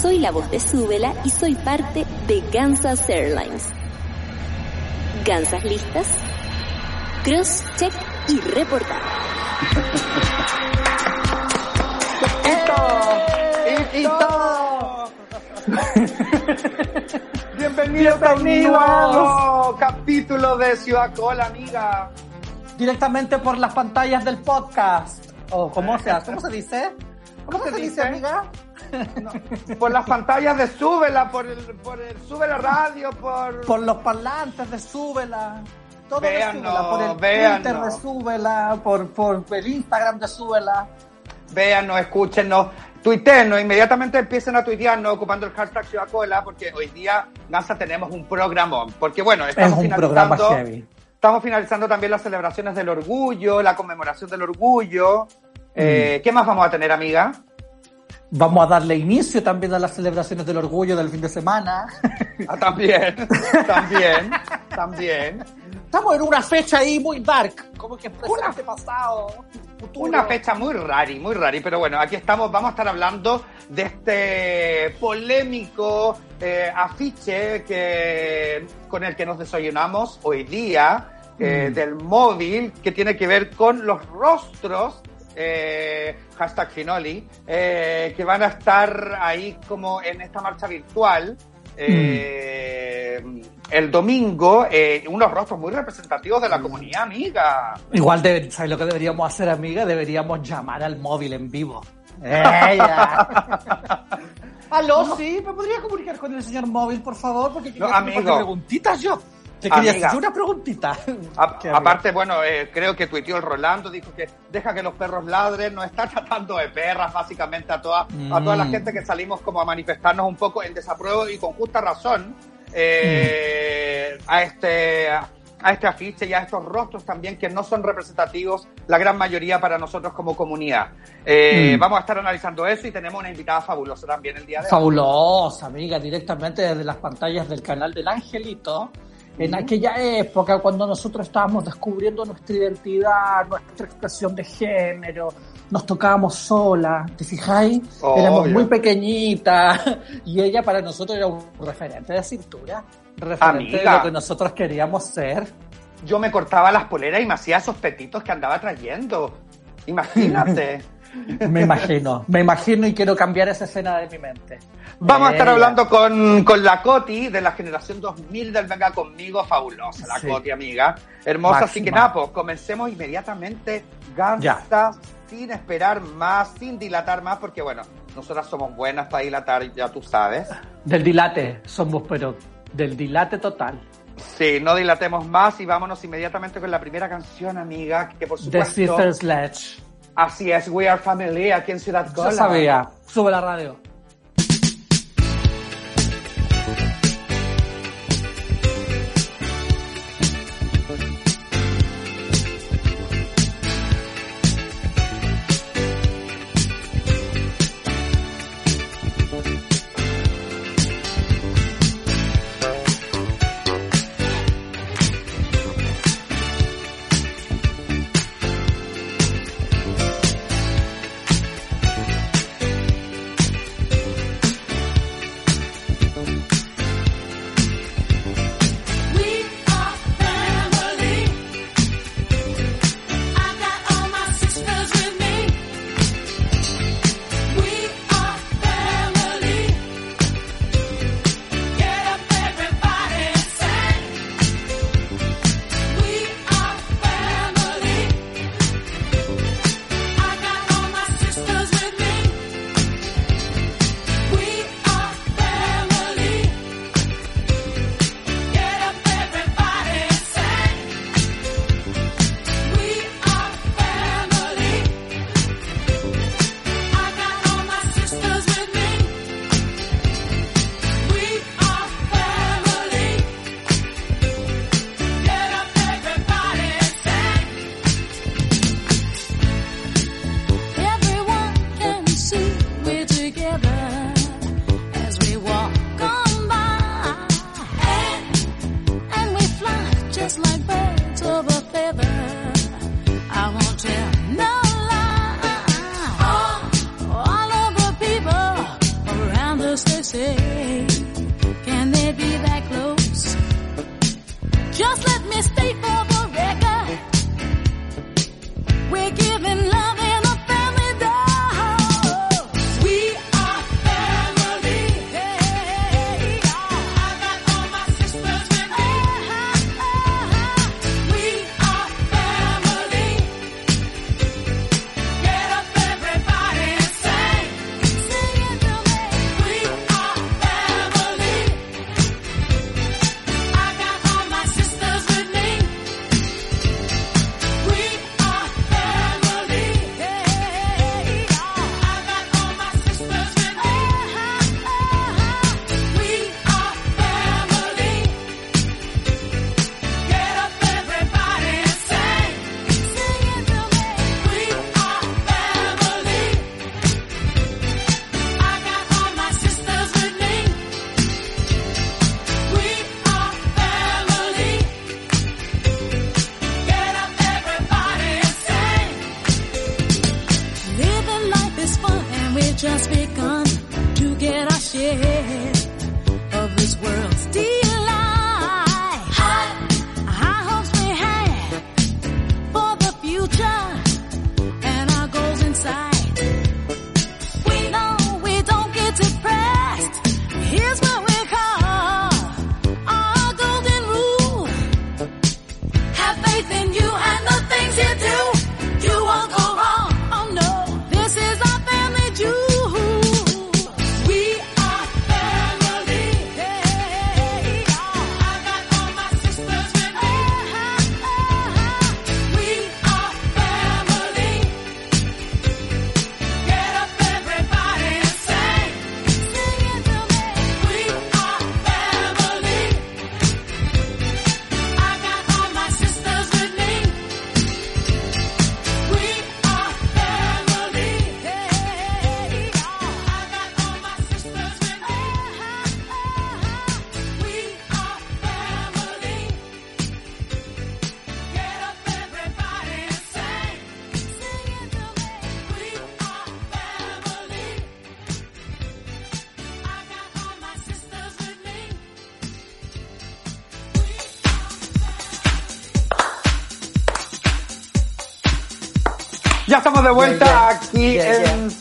Soy la voz de Súbela y soy parte de Kansas Airlines. ¿Gansas listas? Cross, check y reportar. Bienvenidos a un nuevo capítulo de Ciudad Cola, amiga. Directamente por las pantallas del podcast. O ¿cómo se, ¿cómo se dice? ¿Cómo, se, dice, amiga? No, por las pantallas de Súbela, por el, por el Súbela Radio, por... Por los parlantes de Súbela. Todo Véanos, de Súbela, por el. Twitter de Súbela, por, por el Instagram de Súbela. Véanos, escúchenos, tuiteennos, inmediatamente empiecen a tuitearnos ocupando el hashtag Ciudad Cola, porque hoy día, Gansa, tenemos un programón. Porque bueno, Es estamos programa finalizando... heavy. Estamos finalizando también las celebraciones del orgullo, la conmemoración del orgullo. Mm. Eh, ¿Qué más vamos a tener, amiga? Vamos a darle inicio también a las celebraciones del orgullo del fin de semana. Ah, también, también, también. Estamos en una fecha ahí muy dark, como que presente, pasado, futuro. Una fecha muy rari, muy rari, pero bueno, aquí estamos, vamos a estar hablando de este polémico eh, afiche que, con el que nos desayunamos hoy día, eh, Mm. del móvil, que tiene que ver con los rostros, eh, hashtag Finoli, eh, que van a estar ahí como en esta marcha virtual. eh, El domingo, eh, unos rostros muy representativos de la comunidad amiga. Igual, debe- ¿sabes lo que deberíamos hacer, amiga? Deberíamos llamar al móvil en vivo. ¡Ella! Aló, sí, ¿me podría comunicar con el señor móvil, por favor? Porque No, amigo. un par de preguntitas yo. Te quería Amiga. hacer una preguntita. Aparte, bueno, eh, creo que tuiteó el Rolando, dijo que deja que los perros ladren, nos está tratando de perras básicamente a toda, a toda la Mm. gente que salimos como a manifestarnos un poco en desapruebo y con justa razón eh, a este a este afiche y a estos rostros también que no son representativos, la gran mayoría para nosotros como comunidad. Eh, Mm. Vamos a estar analizando eso y tenemos una invitada fabulosa también el día de hoy. Fabulosa, amiga, directamente desde las pantallas del canal del Angelito. En aquella época, cuando nosotros estábamos descubriendo nuestra identidad, nuestra expresión de género, nos tocábamos sola, ¿te fijáis? Obvio. Éramos muy pequeñitas y ella para nosotros era un referente de cintura, referente de lo que nosotros queríamos ser. Yo me cortaba las poleras y me hacía esos petitos que andaba trayendo. Imagínate. Me imagino, me imagino y quiero cambiar esa escena de mi mente. Vamos a estar hablando con, con la Coti de la generación 2000 del Venga Conmigo, fabulosa la Sí. Coti, amiga. Hermosa, así que Máxima. nada, pues comencemos inmediatamente, Gansta, sin esperar más, sin dilatar más, porque bueno, nosotras somos buenas para dilatar, ya tú sabes. Del dilate, somos pero del dilate total. Sí, no dilatemos más y vámonos inmediatamente con la primera canción, amiga, que por The supuesto... Sister Sledge. Así es, We Are Family, aquí en Ciudad Yo Cola. sabía. Sube la radio.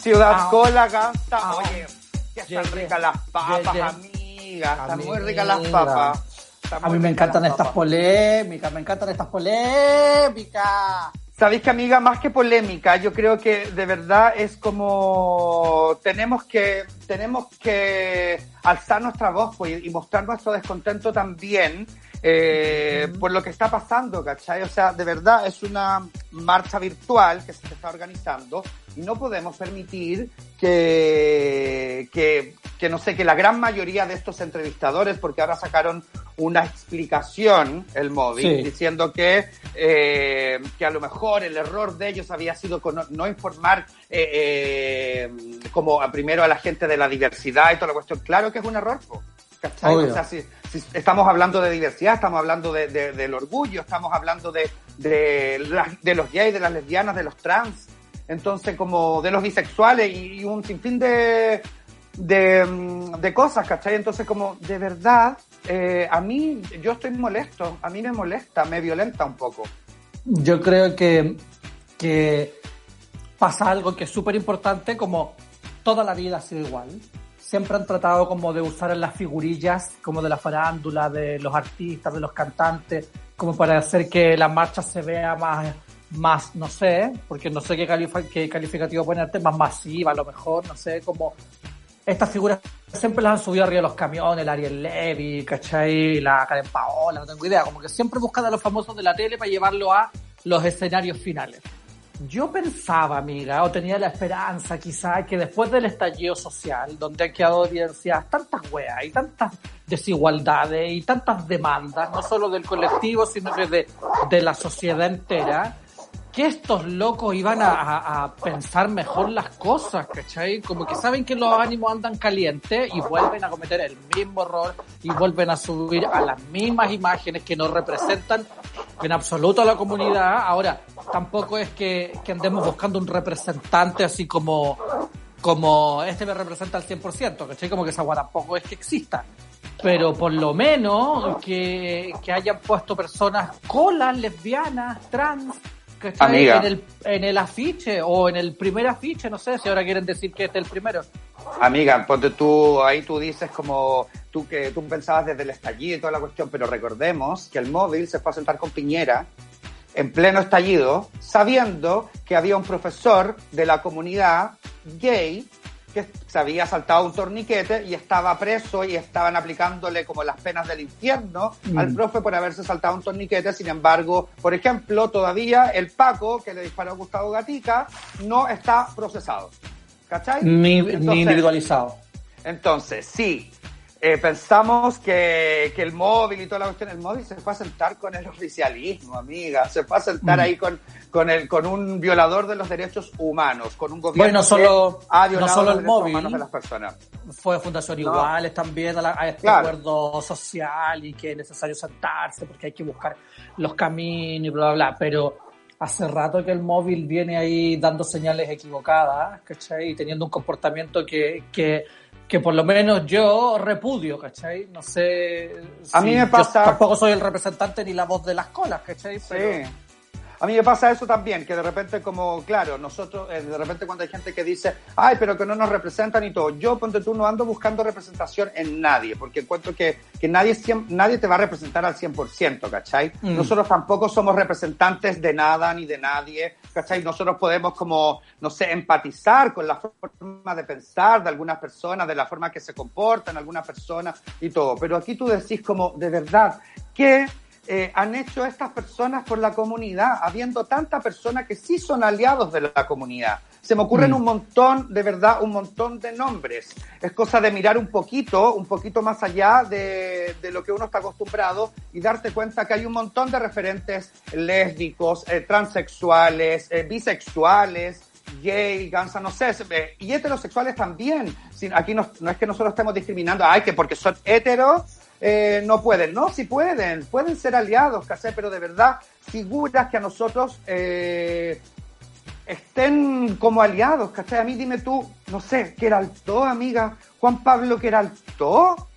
Ciudad Ah. Cola, Gasta. Ah. Oye, que están yeah. ricas las papas, Yeah, yeah. amiga. Están muy ricas las papas. Están A mí me encantan estas papas. polémicas, me encantan estas polémicas. Sabéis que, amiga, más que polémica, yo creo que de verdad es como tenemos que tenemos que alzar nuestra voz pues, y mostrar nuestro descontento también eh, por lo que está pasando, ¿cachai? O sea, de verdad es una marcha virtual que se está organizando y no podemos permitir que, que, que, no sé, que la gran mayoría de estos entrevistadores, porque ahora sacaron una explicación, el móvil, Sí. diciendo que, eh, que a lo mejor el error de ellos había sido con no, no informar eh, eh, como a- primero a la gente de la diversidad y toda la cuestión. Claro que es un error, po, ¿cachai? Obvio. O sea, si, si estamos hablando de diversidad, estamos hablando de, de- del orgullo, estamos hablando de, de, de los gays, de las lesbianas, de los trans, entonces como de los bisexuales y, y un sinfín de, mm, de cosas, ¿cachai? Entonces como de verdad, eh, a mí yo estoy molesto, a mí me molesta, me violenta un poco. Yo creo que, que pasa algo que es súper importante, como toda la vida ha sido igual. Siempre han tratado como de usar las figurillas, como de la farándula, de los artistas, de los cantantes, como para hacer que la marcha se vea más, más no sé, porque no sé qué calificativo ponerte, más masiva a lo mejor, no sé, como estas figuras siempre las han subido arriba de los camiones, el Ariel Levy, ¿cachai? La Karen Paola, no tengo idea, como que siempre buscan a los famosos de la tele para llevarlo a los escenarios finales. Yo pensaba, amiga, o tenía la esperanza quizá, que después del estallido social, donde han quedado evidenciadas tantas weas y tantas desigualdades y tantas demandas, no solo del colectivo, sino que de, de la sociedad entera, que estos locos iban a, pensar mejor las cosas, ¿cachai? Como que saben que los ánimos andan calientes y vuelven a cometer el mismo error y vuelven a subir a las mismas imágenes que no representan en absoluto a la comunidad. Ahora, tampoco es que, que andemos buscando un representante así como, como este me representa al 100%, ¿cachai? Como que esa agua tampoco es que exista. Pero por lo menos que, hayan puesto personas colas, lesbianas, trans. Amiga. En el, en el afiche o en el primer afiche, no sé si ahora quieren decir que este es el primero. Amiga, ponte tú, ahí tú dices como tú que tú pensabas desde el estallido y toda la cuestión, pero recordemos que el móvil se fue a sentar con Piñera en pleno estallido, sabiendo que había un profesor de la comunidad gay que se había saltado un torniquete y estaba preso y estaban aplicándole como las penas del infierno Mm. al profe por haberse saltado un torniquete. Sin embargo, por ejemplo, todavía el Paco que le disparó a Gustavo Gatica no está procesado. ¿Cachai? Ni, Entonces- ni individualizado. entonces, sí, eh, pensamos que, que el móvil y toda la cuestión, el móvil se fue a sentar con el oficialismo, amiga, se fue a sentar Mm. ahí con, con, el, con un violador de los derechos humanos, con un gobierno Bueno, solo- que ha no violado solo los el derechos móvil. humanos de las personas. fue Fundación No. Iguales también a, la- a este Claro. acuerdo social y que es necesario sentarse porque hay que buscar los caminos y bla, bla, bla. Pero hace rato que el móvil viene ahí dando señales equivocadas, ¿cachai? Y teniendo un comportamiento que, que que por lo menos yo repudio, ¿cachai? No sé. A mí me yo pasa- tampoco soy el representante ni la voz de las colas, ¿cachai? Pero- Sí. A mí me pasa eso también, que de repente como, claro, nosotros, eh, de repente cuando hay gente que dice, ay, pero que no nos representan y todo, yo, ponte tú, no ando buscando representación en nadie, porque encuentro que, que nadie, nadie te va a representar al 100%, ¿cachai? Mm. Nosotros tampoco somos representantes de nada ni de nadie, ¿cachai? Nosotros podemos como, no sé, empatizar con la forma de pensar de algunas personas, de la forma que se comportan algunas personas y todo, pero aquí tú decís como, de verdad, que eh, han hecho estas personas por la comunidad, habiendo tanta personas que sí son aliados de la comunidad. Se me ocurren Mm. un montón, de verdad, un montón de nombres. Es cosa de mirar un poquito, un poquito más allá de, de lo que uno está acostumbrado y darte cuenta que hay un montón de referentes lésbicos, eh, transexuales, eh, bisexuales, gay, gansa, no sé, y heterosexuales también. Aquí no, no es que nosotros estemos discriminando, ay, que porque son heteros eh, no pueden, no, sí pueden, pueden ser aliados, ¿cachai? Pero de verdad, figuras que a nosotros eh, estén como aliados, ¿cachai? A mí dime tú, no sé, que era alto, amiga, Juan Pablo que era alto,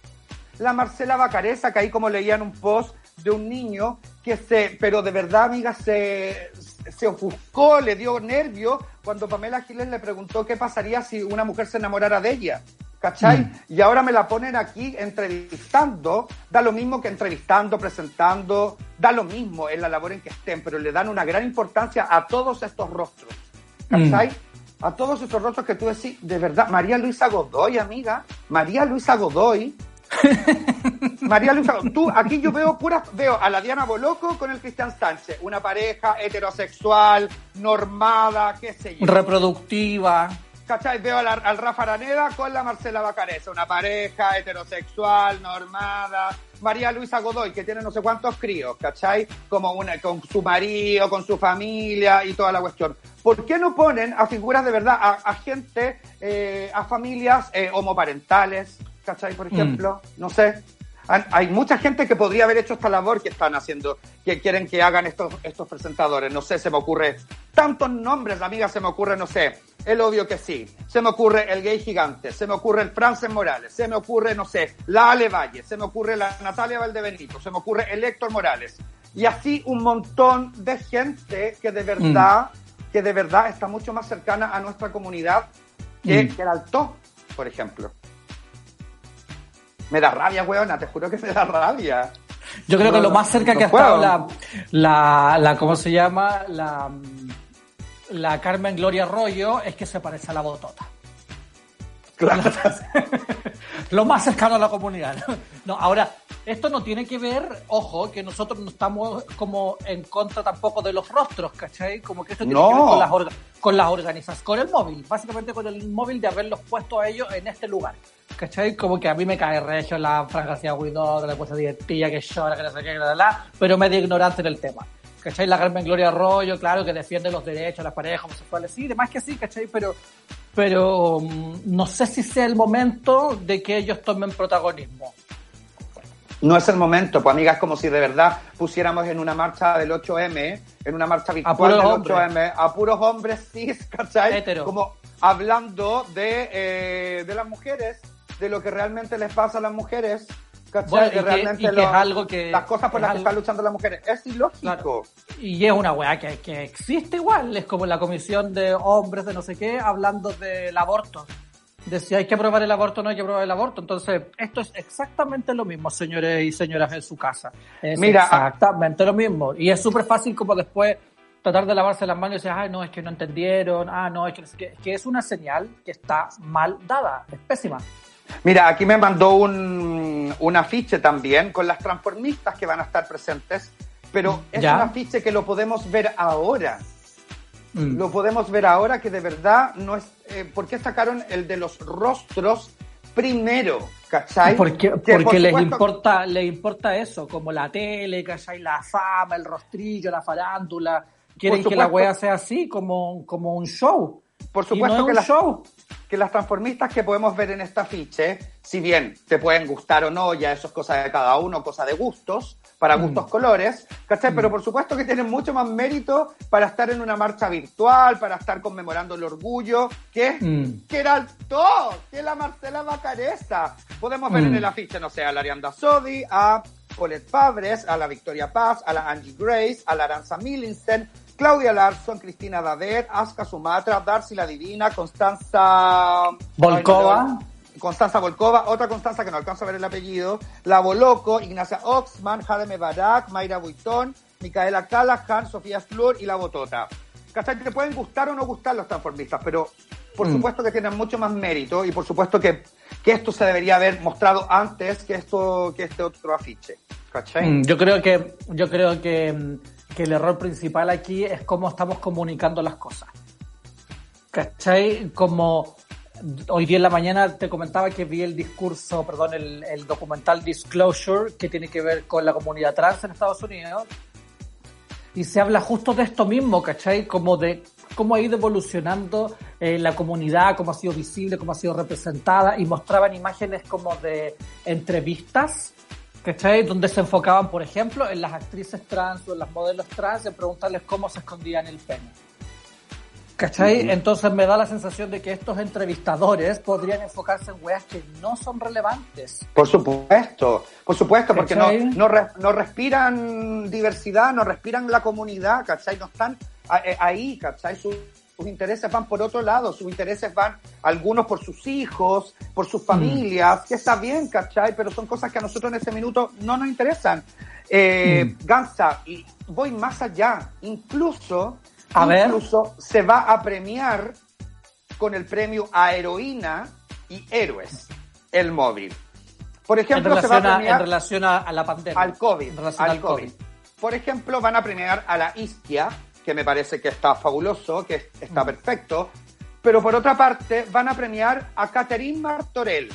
la Marcela Bacareza, que ahí como leían un post de un niño que se, pero de verdad, amiga, se, se ofuscó, le dio nervio cuando Pamela Giles le preguntó qué pasaría si una mujer se enamorara de ella. ¿Cachai? Mm. Y ahora me la ponen aquí entrevistando, da lo mismo que entrevistando, presentando, da lo mismo en la labor en que estén, pero le dan una gran importancia a todos estos rostros. ¿Cachai? Mm. A todos estos rostros que tú decís, de verdad, María Luisa Godoy, amiga, María Luisa Godoy, María Luisa, tú, aquí yo veo puras, veo a la Diana Boloco con el Cristian Sánchez, una pareja heterosexual, normada, qué sé yo. Reproductiva. ¿Cachai? Veo a la- al Rafa Araneda con la Marcela Bacareza, una pareja heterosexual, normada. María Luisa Godoy, que tiene no sé cuántos críos, ¿cachai? Como una, con su marido, con su familia y toda la cuestión. ¿Por qué no ponen a figuras de verdad, a, a gente, eh, a familias eh, homoparentales, ¿cachai? Por ejemplo, no sé. Han- Hay mucha gente que podría haber hecho esta labor que están haciendo, que quieren que hagan estos, estos presentadores. No sé, se me ocurre tantos nombres, amiga, se me ocurre, no sé, el obvio que sí. Se me ocurre el gay gigante, se me ocurre el Frances Morales, se me ocurre, no sé, la Ale Valle, se me ocurre la Natalia Valdebenito, se me ocurre el Héctor Morales. Y así un montón de gente que de verdad, que de verdad está mucho más cercana a nuestra comunidad que, Mm. que el Alto, por ejemplo. Me da rabia, weona, te juro que me da rabia. Yo creo No, que lo más cerca no que ha estado la, la, la, ¿cómo se llama? La, la Carmen Gloria Arroyo es que se parece a la botota. Claro. Lo más cercano a la comunidad. No, ahora, esto no tiene que ver, ojo, que nosotros no estamos como en contra tampoco de los rostros, ¿cachai? Como que esto tiene No. que ver con las, orga- con las organizaciones, con el móvil, básicamente con el móvil de haberlos puesto a ellos en este lugar. ¿Cachai? Como que a mí me cae regio la Fran García Guidó, la cosa divertida, que llora, que no sé qué, que la, la, pero medio ignorante en el tema. ¿Cachai? La Carmen Gloria Arroyo, claro, que defiende los derechos de las parejas homosexuales, sí, demás que sí, ¿cachai? Pero, pero mm, no sé si sea el momento de que ellos tomen protagonismo. No es el momento, pues amiga, es como si de verdad pusiéramos en una marcha del 8M, en una marcha virtual puros del hombres. 8M, a puros hombres cis, ¿cachai? Hetero. Como hablando de, eh, de las mujeres, de lo que realmente les pasa a las mujeres, ¿cachai? Bueno, y que- realmente y que lo- es algo que- las cosas por las que están luchando las mujeres. Es ilógico. Claro. Y es una weá que, que existe igual, es como la comisión de hombres de no sé qué hablando del aborto. De si hay que aprobar el aborto o no hay que aprobar el aborto. Entonces, esto es exactamente lo mismo, señores y señoras en su casa. Es Mira, exactamente lo mismo. Y es súper fácil como después tratar de lavarse las manos y decir, ay, no, es que no entendieron, ah, no, es que, no sé qué". que es una señal que está mal dada, es pésima. Mira, aquí me mandó un, un afiche también con las transformistas que van a estar presentes, pero es Ya. un afiche que lo podemos ver ahora. Mm. Lo podemos ver ahora que de verdad no es... Eh, ¿Por qué sacaron el de los rostros primero? ¿Cachai? Porque, Que, porque por les supuesto, importa, les importa eso, como la tele, ¿cachai? La fama, el rostrillo, la farándula. Quieren que la wea sea así, como, como un show. Por supuesto no que las, show. que las transformistas que podemos ver en este afiche, si bien te pueden gustar o no, ya eso es cosa de cada uno, cosa de gustos, para Mm. gustos colores, ¿cachai? Pero por supuesto que tienen mucho más mérito para estar en una marcha virtual, para estar conmemorando el orgullo, que Mm. que era alto, que la Marcela Macaresa. Podemos ver Mm. en el afiche, no sé, a la Arianda Sodi, a Paulette Fabres, a la Victoria Paz, a la Angie Grace, a la Aranza Millinson, Claudia Larson, Cristina Dadet, Aska Sumatra, Darcy la Divina, Constanza... Volkova. Constanza Volkova, otra Constanza que no alcanzo a ver el apellido, La Boloco, Ignacia Oxman, Jademe Barak, Mayra Buitón, Micaela Callahan, Sofía Flor y La Botota. ¿Cachai? Te pueden gustar o no gustar los transformistas, pero por Mm. supuesto que tienen mucho más mérito y por supuesto que, que esto se debería haber mostrado antes que esto que este otro afiche. ¿Cachai? Mm, Yo creo que, yo creo que, mm, que el error principal aquí es cómo estamos comunicando las cosas. ¿Cachai? Como hoy día en la mañana te comentaba que vi el discurso, perdón, el, el documental Disclosure, que tiene que ver con la comunidad trans en Estados Unidos. Y se habla justo de esto mismo, ¿cachai? Como de cómo ha ido evolucionando eh, la comunidad, cómo ha sido visible, cómo ha sido representada, y mostraban imágenes como de entrevistas, ¿cachai? Donde se enfocaban, por ejemplo, en las actrices trans o en las modelos trans, en preguntarles cómo se escondían el pene. ¿Cachai? Entonces me da la sensación de que estos entrevistadores podrían enfocarse en weas que no son relevantes. Por supuesto, por supuesto, porque no, no, re- no respiran diversidad, no respiran la comunidad, ¿cachai? No están eh, ahí, ¿cachai? Sus, sus intereses van por otro lado, sus intereses van algunos por sus hijos, por sus familias, que está bien, ¿cachai? Pero son cosas que a nosotros en ese minuto no nos interesan. Eh, Gansa, y voy más allá, incluso, A ver. incluso se va a premiar con el premio a heroína y héroes, el móvil. Por En ejemplo, se va a a, premiar en relación a, a la pandemia. al COVID, En relación al al COVID. COVID. Por ejemplo, van a premiar a la Isquia, que me parece que está fabuloso, que es- Mm. está perfecto. Pero por otra parte, van a premiar a Catherine Martorell.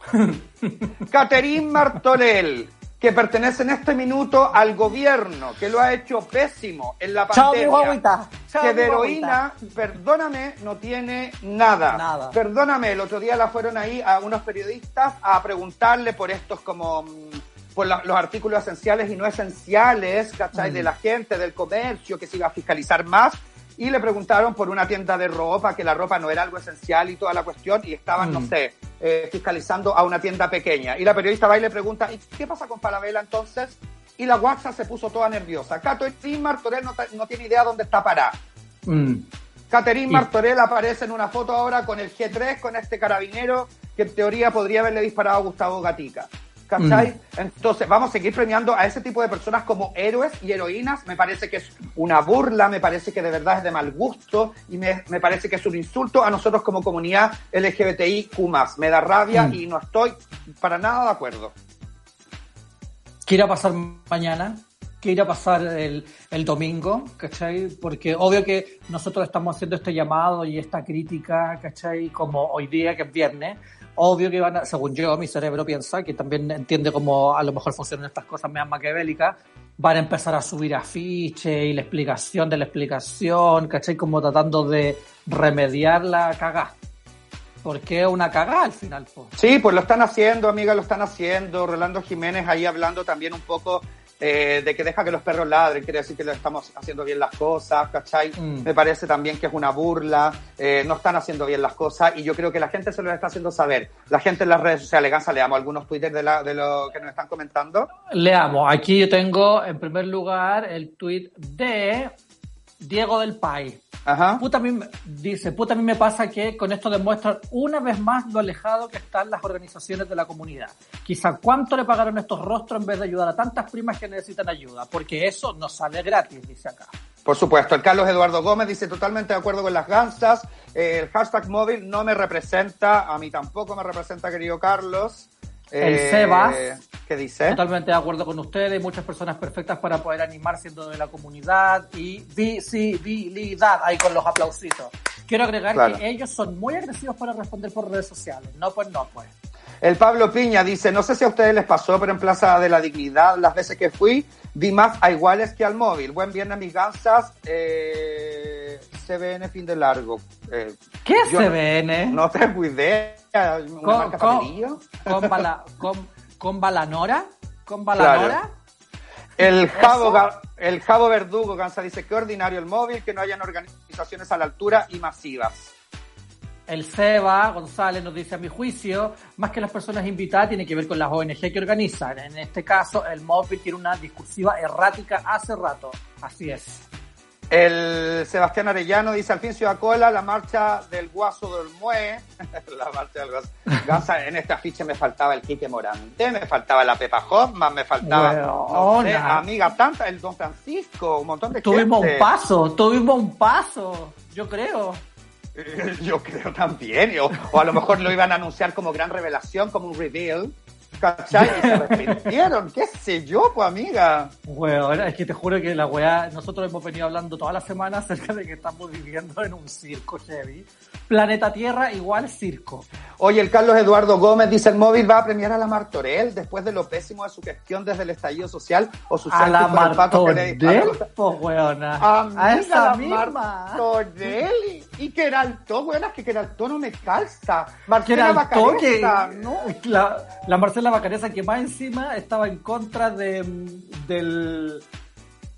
Catherine Martorell, que pertenece en este minuto al gobierno, que lo ha hecho pésimo en la Chao, mi pandemia guaguita. Chao, que de heroína, perdóname, no tiene nada. Nada. Perdóname, el otro día la fueron ahí a unos periodistas a preguntarle por estos como mm, por la- los artículos esenciales y no esenciales, ¿cachai? Mm. De la gente, del comercio, que se iba a fiscalizar más. Y le preguntaron por una tienda de ropa, que la ropa no era algo esencial y toda la cuestión, y estaban, Mm. no sé, eh, fiscalizando a una tienda pequeña. Y la periodista va y le pregunta, ¿y qué pasa con Falabella entonces? Y la guaxa se puso toda nerviosa. Y Martorell no, no tiene idea dónde está parada. Mm. Catherine Y- Martorell aparece en una foto ahora con el G3, con este carabinero que en teoría podría haberle disparado a Gustavo Gatica. ¿Cachai? Mm. Entonces, vamos a seguir premiando a ese tipo de personas como héroes y heroínas. Me parece que es una burla, me parece que de verdad es de mal gusto y me, me parece que es un insulto a nosotros como comunidad LGBTIQ. Me da rabia Mm. y no estoy para nada de acuerdo. ¿Qué irá a pasar mañana? ¿Qué irá a pasar el, el domingo? ¿Cachai? Porque obvio que nosotros estamos haciendo este llamado y esta crítica, ¿cachai? Como hoy día, que es viernes. Obvio que van a, según yo, mi cerebro piensa, que también entiende cómo a lo mejor funcionan estas cosas más maquiavélicas, van a empezar a subir afiches y la explicación de la explicación, ¿cachai? Como tratando de remediar la cagá. Porque es una cagá al final. Sí, pues lo están haciendo, amiga, lo están haciendo. Rolando Jiménez ahí hablando también un poco eh, de que deja que los perros ladren, quiere decir que le estamos haciendo bien las cosas, ¿cachai? Mm. Me parece también que es una burla, eh, no están haciendo bien las cosas y yo creo que la gente se lo está haciendo saber. La gente en las redes sociales, Gansa, leamos algunos twitters de, la, de lo que nos están comentando. Leamos, aquí yo tengo en primer lugar el tweet de Diego del Pai. Ajá. Puta a mí, dice, puta a mí me pasa que con esto demuestran una vez más lo alejado que están las organizaciones de la comunidad. Quizá cuánto le pagaron estos rostros en vez de ayudar a tantas primas que necesitan ayuda, porque eso no sale gratis, dice acá. Por supuesto, el Carlos Eduardo Gómez dice totalmente de acuerdo con las gansas. Eh, el hashtag móvil no me representa, a mí tampoco me representa, querido Carlos. El Eh, Sebas. ¿Qué dice? Totalmente de acuerdo con ustedes, muchas personas perfectas para poder animar siendo de la comunidad y visibilidad, ahí con los aplausitos. Quiero agregar Claro. que ellos son muy agresivos para responder por redes sociales. No, pues no, pues. El Pablo Piña dice, no sé si a ustedes les pasó, pero en Plaza de la Dignidad, las veces que fui, vi más a iguales que al móvil. Buen viernes, mis gansas. Eh, CBN fin de largo. Eh, ¿Qué es Yo no- CBN? no tengo idea. ¿Una Con- marca con-? ¿Con, bala, con, con Balanora? ¿Con Balanora? El. Ga- el Jabo Verdugo Gansa dice que ordinario el móvil, que no hayan organizaciones a la altura y masivas. El Seba González nos dice, a mi juicio, más que las personas invitadas, tiene que ver con las ONG que organizan. En este caso, el móvil tiene una discursiva errática hace rato. Así es. El Sebastián Arellano dice al fin Ciudad Cola, la marcha del Guaso del Mue. la marcha del Guaso. En este afiche me faltaba el Quique Morante, me faltaba la Pepa Hoffman, me faltaba, no sé, amiga tanta, el Don Francisco, un montón de Tuvimos gente. un paso, tuvimos un paso, yo creo. Yo creo también, o, o a lo mejor lo iban a anunciar como gran revelación, como un reveal, ¿cachai? Y se arrepintieron, qué sé yo, pues amiga. Weón, es que te juro que la weá, nosotros hemos venido hablando toda la semana acerca de que estamos viviendo en un circo heavy. Planeta Tierra igual circo. Oye, el Carlos Eduardo Gómez dice el móvil va a premiar a la Martorell después de lo pésimo de su gestión desde el estallido social o su A la que Martorell, pues weona. Amiga, A esa la misma. Martorell. Y que era alto, buenas que era alto no me calza. Marcela que era el toque. Bacareza, ¿no? La, la Marcela Bacareza que más encima estaba en contra de, del,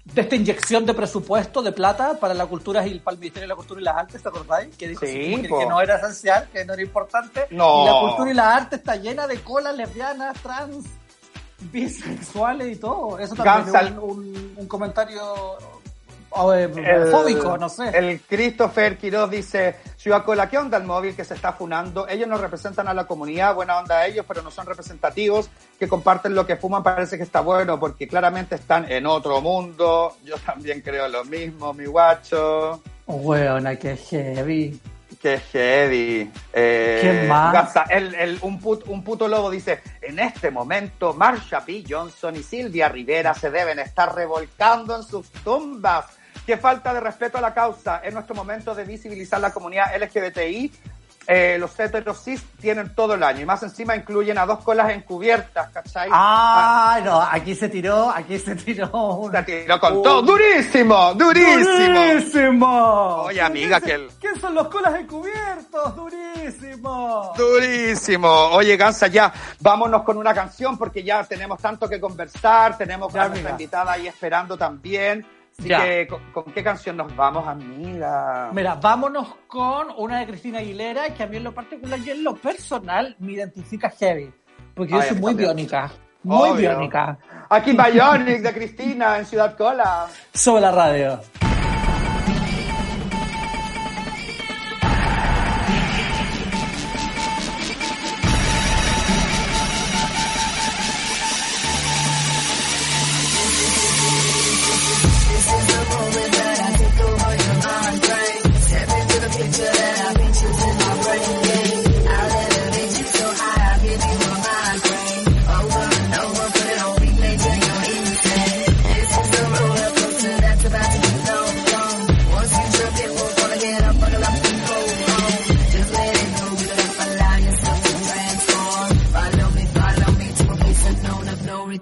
de esta inyección de presupuesto de plata para la cultura y para el Ministerio de la Cultura y las Artes, ¿te acordáis? Que dijo Sí, que, no era esencial, que no era importante. No. Y la cultura y la arte está llena de colas lesbianas, trans, bisexuales y todo. Eso también es un, un- un comentario El- fóbico, no sé. El Christopher Quiroz dice, Ciudad Cola, ¿qué onda el móvil que se está funando? Ellos no representan a la comunidad, buena onda ellos, pero no son representativos, que comparten lo que fuman, parece que está bueno, porque claramente están en otro mundo. Yo también creo lo mismo, mi guacho. Weona, que heavy. Qué heavy. Eh, ¿Quién más? Gaza, el, el- un, put- un puto lobo dice, en este momento Marsha P. Johnson y Silvia Rivera se deben estar revolcando en sus tumbas. Qué falta de respeto a la causa. En nuestro momento de visibilizar la comunidad LGBTI, eh, los heteros cis tienen todo el año y más encima incluyen a dos colas encubiertas, ¿cachai? Ah, no, aquí se tiró, aquí se tiró un... Se tiró con un- todo. ¡Durísimo! ¡Durísimo! ¡Durísimo! Oye, amiga, que el- ¿Qué son los colas encubiertos? ¡Durísimo! Durísimo. Oye, Gansa, ya vámonos con una canción porque ya tenemos tanto que conversar, tenemos a nuestra invitada ahí esperando también. Así Ya. que, ¿con, con qué canción nos vamos, amiga? Mira, vámonos con una de Cristina Aguilera que a mí en lo particular y en lo personal me identifica heavy. Porque yo Ay, a soy muy también. biónica. Muy Obvio. biónica. Aquí Bionic de Cristina en Ciudad Cola. Sobre la radio.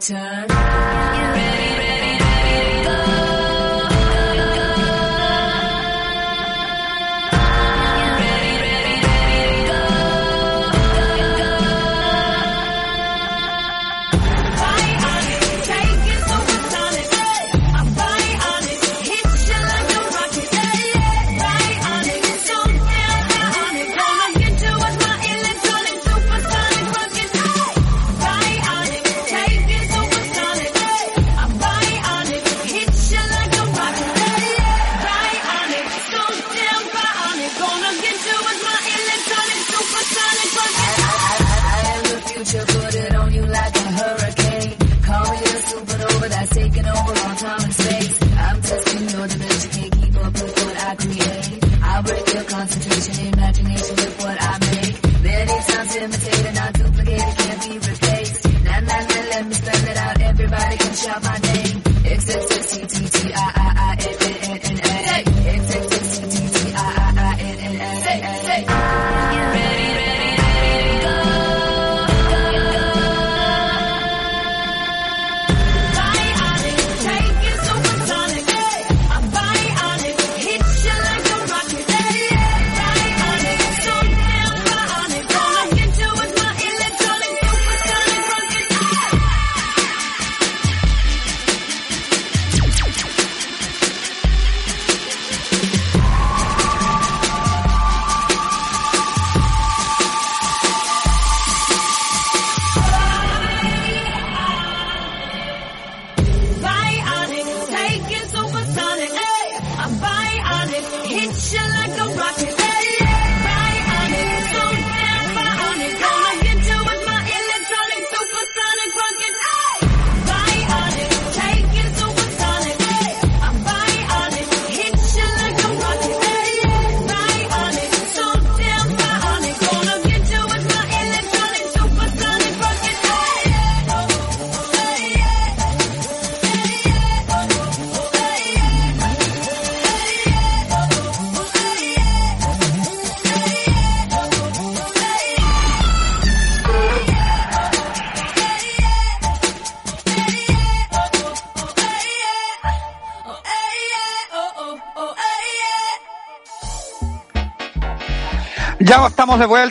time.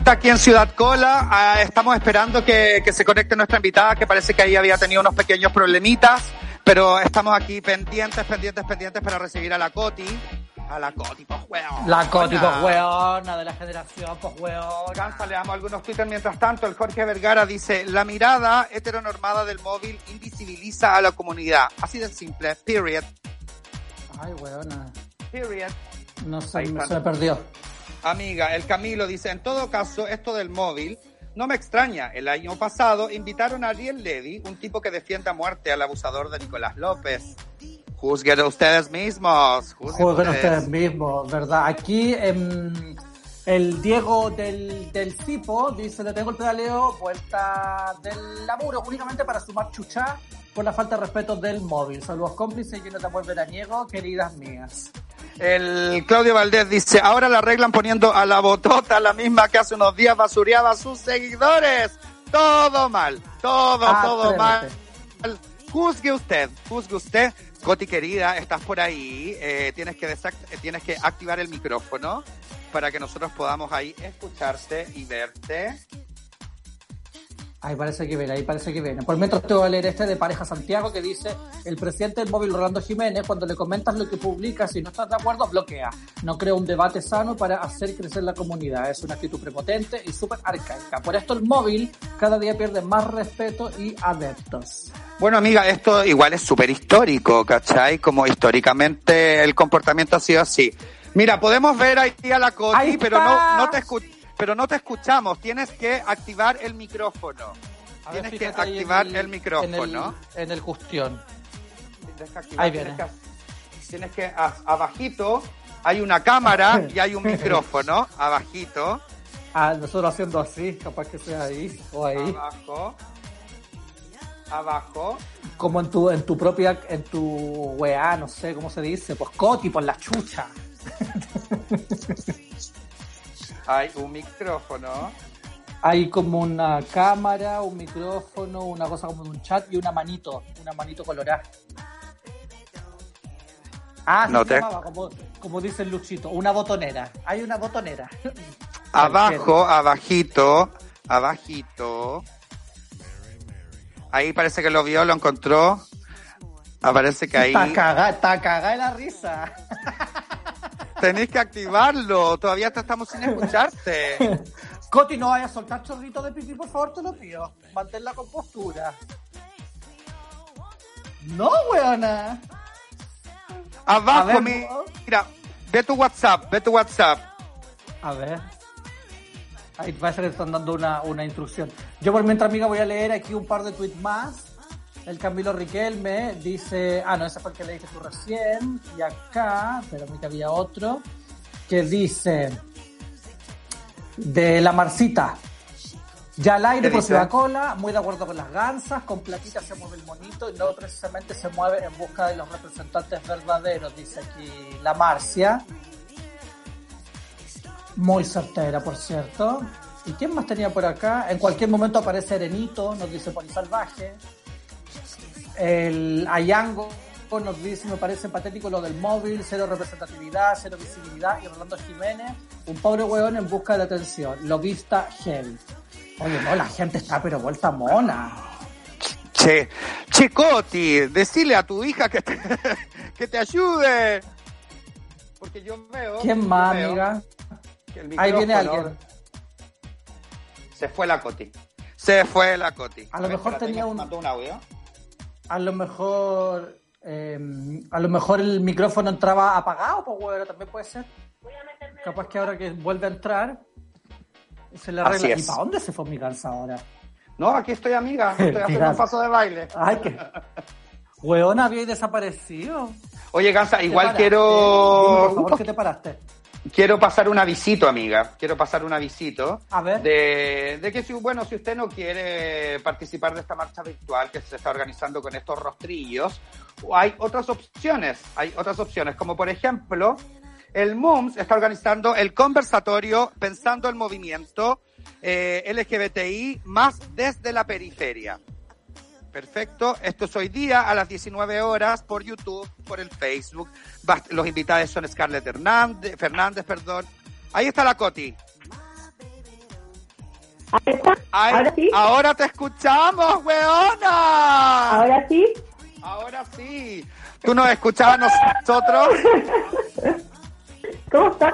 Vuelta aquí en Ciudad Cola. Ah, estamos esperando que, que se conecte nuestra invitada, que parece que ahí había tenido unos pequeños problemitas, pero estamos aquí pendientes, pendientes, pendientes para recibir a la Coti. A la Coti, pues weón. La Coti, pues weona, de la generación, pues. Gansa, le damos algunos twitters mientras tanto. El Jorge Vergara dice, la mirada heteronormada del móvil invisibiliza a la comunidad. Así de simple. Period. Ay, weona. Period. No sé, se me perdió. Amiga, el Camilo dice, en todo caso, esto del móvil no me extraña. El año pasado invitaron a Ariel Levy, un tipo que defiende a muerte al abusador de Nicolás López. Juzguen ustedes mismos. Juzguen ustedes. ustedes mismos, ¿verdad? Aquí em, el Diego del, del Cipo dice, le tengo el pedaleo, vuelta del laburo, únicamente para sumar chucha por la falta de respeto del móvil. Saludos cómplices y no te amor veraniego, queridas mías. El Claudio Valdés dice, ahora la arreglan poniendo a la botota, la misma que hace unos días basureaba a sus seguidores. Todo mal, todo, todo mal. Juzgue usted, juzgue usted. Coti querida, estás por ahí, eh, tienes, que eh, tienes que activar el micrófono para que nosotros podamos ahí escucharte y verte. Ahí parece que viene, ahí parece que viene. Por mientras te voy a leer este de Pareja Santiago que dice, el presidente del móvil Rolando Jiménez, cuando le comentas lo que publica, si no estás de acuerdo, bloquea. No crea un debate sano para hacer crecer la comunidad. Es una actitud prepotente y súper arcaica. Por esto el móvil cada día pierde más respeto y adeptos. Bueno, amiga, esto igual es súper histórico, ¿cachai? Como históricamente el comportamiento ha sido así. Mira, podemos ver ahí a la Coti, pero no, no te escu- pero no te escuchamos. Tienes que activar el micrófono. A ver, Tienes que activar el, micrófono. En el, en el cuestión. Tienes que activar, Ahí tienes viene. que- Tienes que, a- abajito, hay una cámara y hay un micrófono, abajito, Ah, nosotros haciendo así, capaz que sea ahí o ahí. abajo, abajo. Como en tu, en tu propia, en tu weá, no sé cómo se dice, pues coti, por la chucha. Hay un micrófono. Hay como una cámara, un micrófono, una cosa como un chat y una manito, una manito colorada. Ah, No te- llamaba, como, como dice el Luchito, una botonera. Hay una botonera. Abajo, abajito, abajito. Ahí parece que lo vio, lo encontró. Aparece que ahí Está cagada, está cagada de la risa. tenéis que activarlo. Todavía te estamos sin escucharte. Coti, no vayas a soltar chorrito de pipí, por favor, te lo pido. Mantén la compostura. No, weona. Abajo, ver, mi- mira, ve tu WhatsApp, ve tu WhatsApp. A ver. Ahí parece que están dando una, una instrucción. Yo por mientras, amiga, voy a leer aquí un par de tweets más. El Camilo Riquelme dice... Ah, no, ese fue el que leíste tú recién. Y acá, pero que había otro, que dice... De la Marcita. Ya al aire ¿Qué por dice? Ciudad Cola, muy de acuerdo con las gansas, con platita se mueve el monito y no precisamente se mueve en busca de los representantes verdaderos, dice aquí la Marcia. Muy certera, por cierto. ¿Y quién más tenía por acá? En cualquier momento aparece Erenito, nos dice Poli Salvaje. El Ayango nos dice, me parece patético lo del móvil, cero representatividad, cero visibilidad. Y Rolando Jiménez, un pobre hueón en busca de atención. Lo vista heavy. Oye, no, la gente está pero vuelta mona. Che, che, Coti, decile a tu hija que te, que te ayude. Porque yo veo. ¿Quién más, veo amiga? Ahí viene alguien. Se fue la Coti. Se fue la Coti. A lo ver, mejor tenía un- un audio. A lo mejor... eh, a lo mejor el micrófono entraba apagado, pues bueno, también puede ser. Capaz que ahora que vuelve a entrar, se le arregla. ¿Y para dónde se fue mi calza ahora? No, aquí estoy, amiga. Estoy haciendo un paso de baile. Ay, que... Weón, había desaparecido. Oye, Gansa, ¿Te igual paraste? Quiero. por favor, que te paraste. Quiero pasar un avisito, amiga. Quiero pasar un avisito. A ver. De, de que, si, bueno, si usted no quiere participar de esta marcha virtual que se está organizando con estos rostrillos, hay otras opciones. Hay otras opciones, como por ejemplo, el MUMS está organizando el conversatorio Pensando el Movimiento eh, LGBTI más desde la periferia. Perfecto. Esto es hoy día a las 19 horas por YouTube, por el Facebook. Los invitados son Scarlett Hernández, Fernández, perdón. Ahí está la Coti. Ahí está. Ay, Ahora sí. Ahora te escuchamos, weona. Ahora sí. Ahora sí. ¿Tú nos escuchabas nosotros? ¿Cómo están?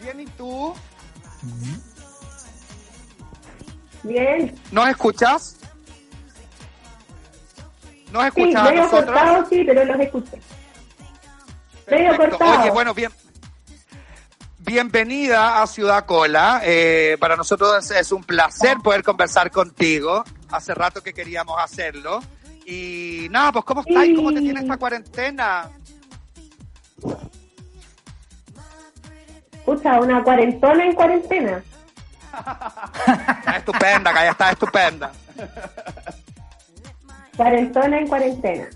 Bien, ¿y tú? Bien. ¿Nos escuchas? ¿Nos Sí, escuchas a medio nosotros? cortado, sí, pero los escuché. medio cortado. Oye, bueno, bien. Bienvenida a Ciudad Cola. Eh, para nosotros es, un placer poder conversar contigo. Hace rato que queríamos hacerlo. Y nada, pues ¿cómo estás? ¿Cómo te Sí. tiene esta cuarentena? Escucha, una cuarentona en cuarentena. Está estupenda, Calla, está estupenda. Cuarentona en cuarentena.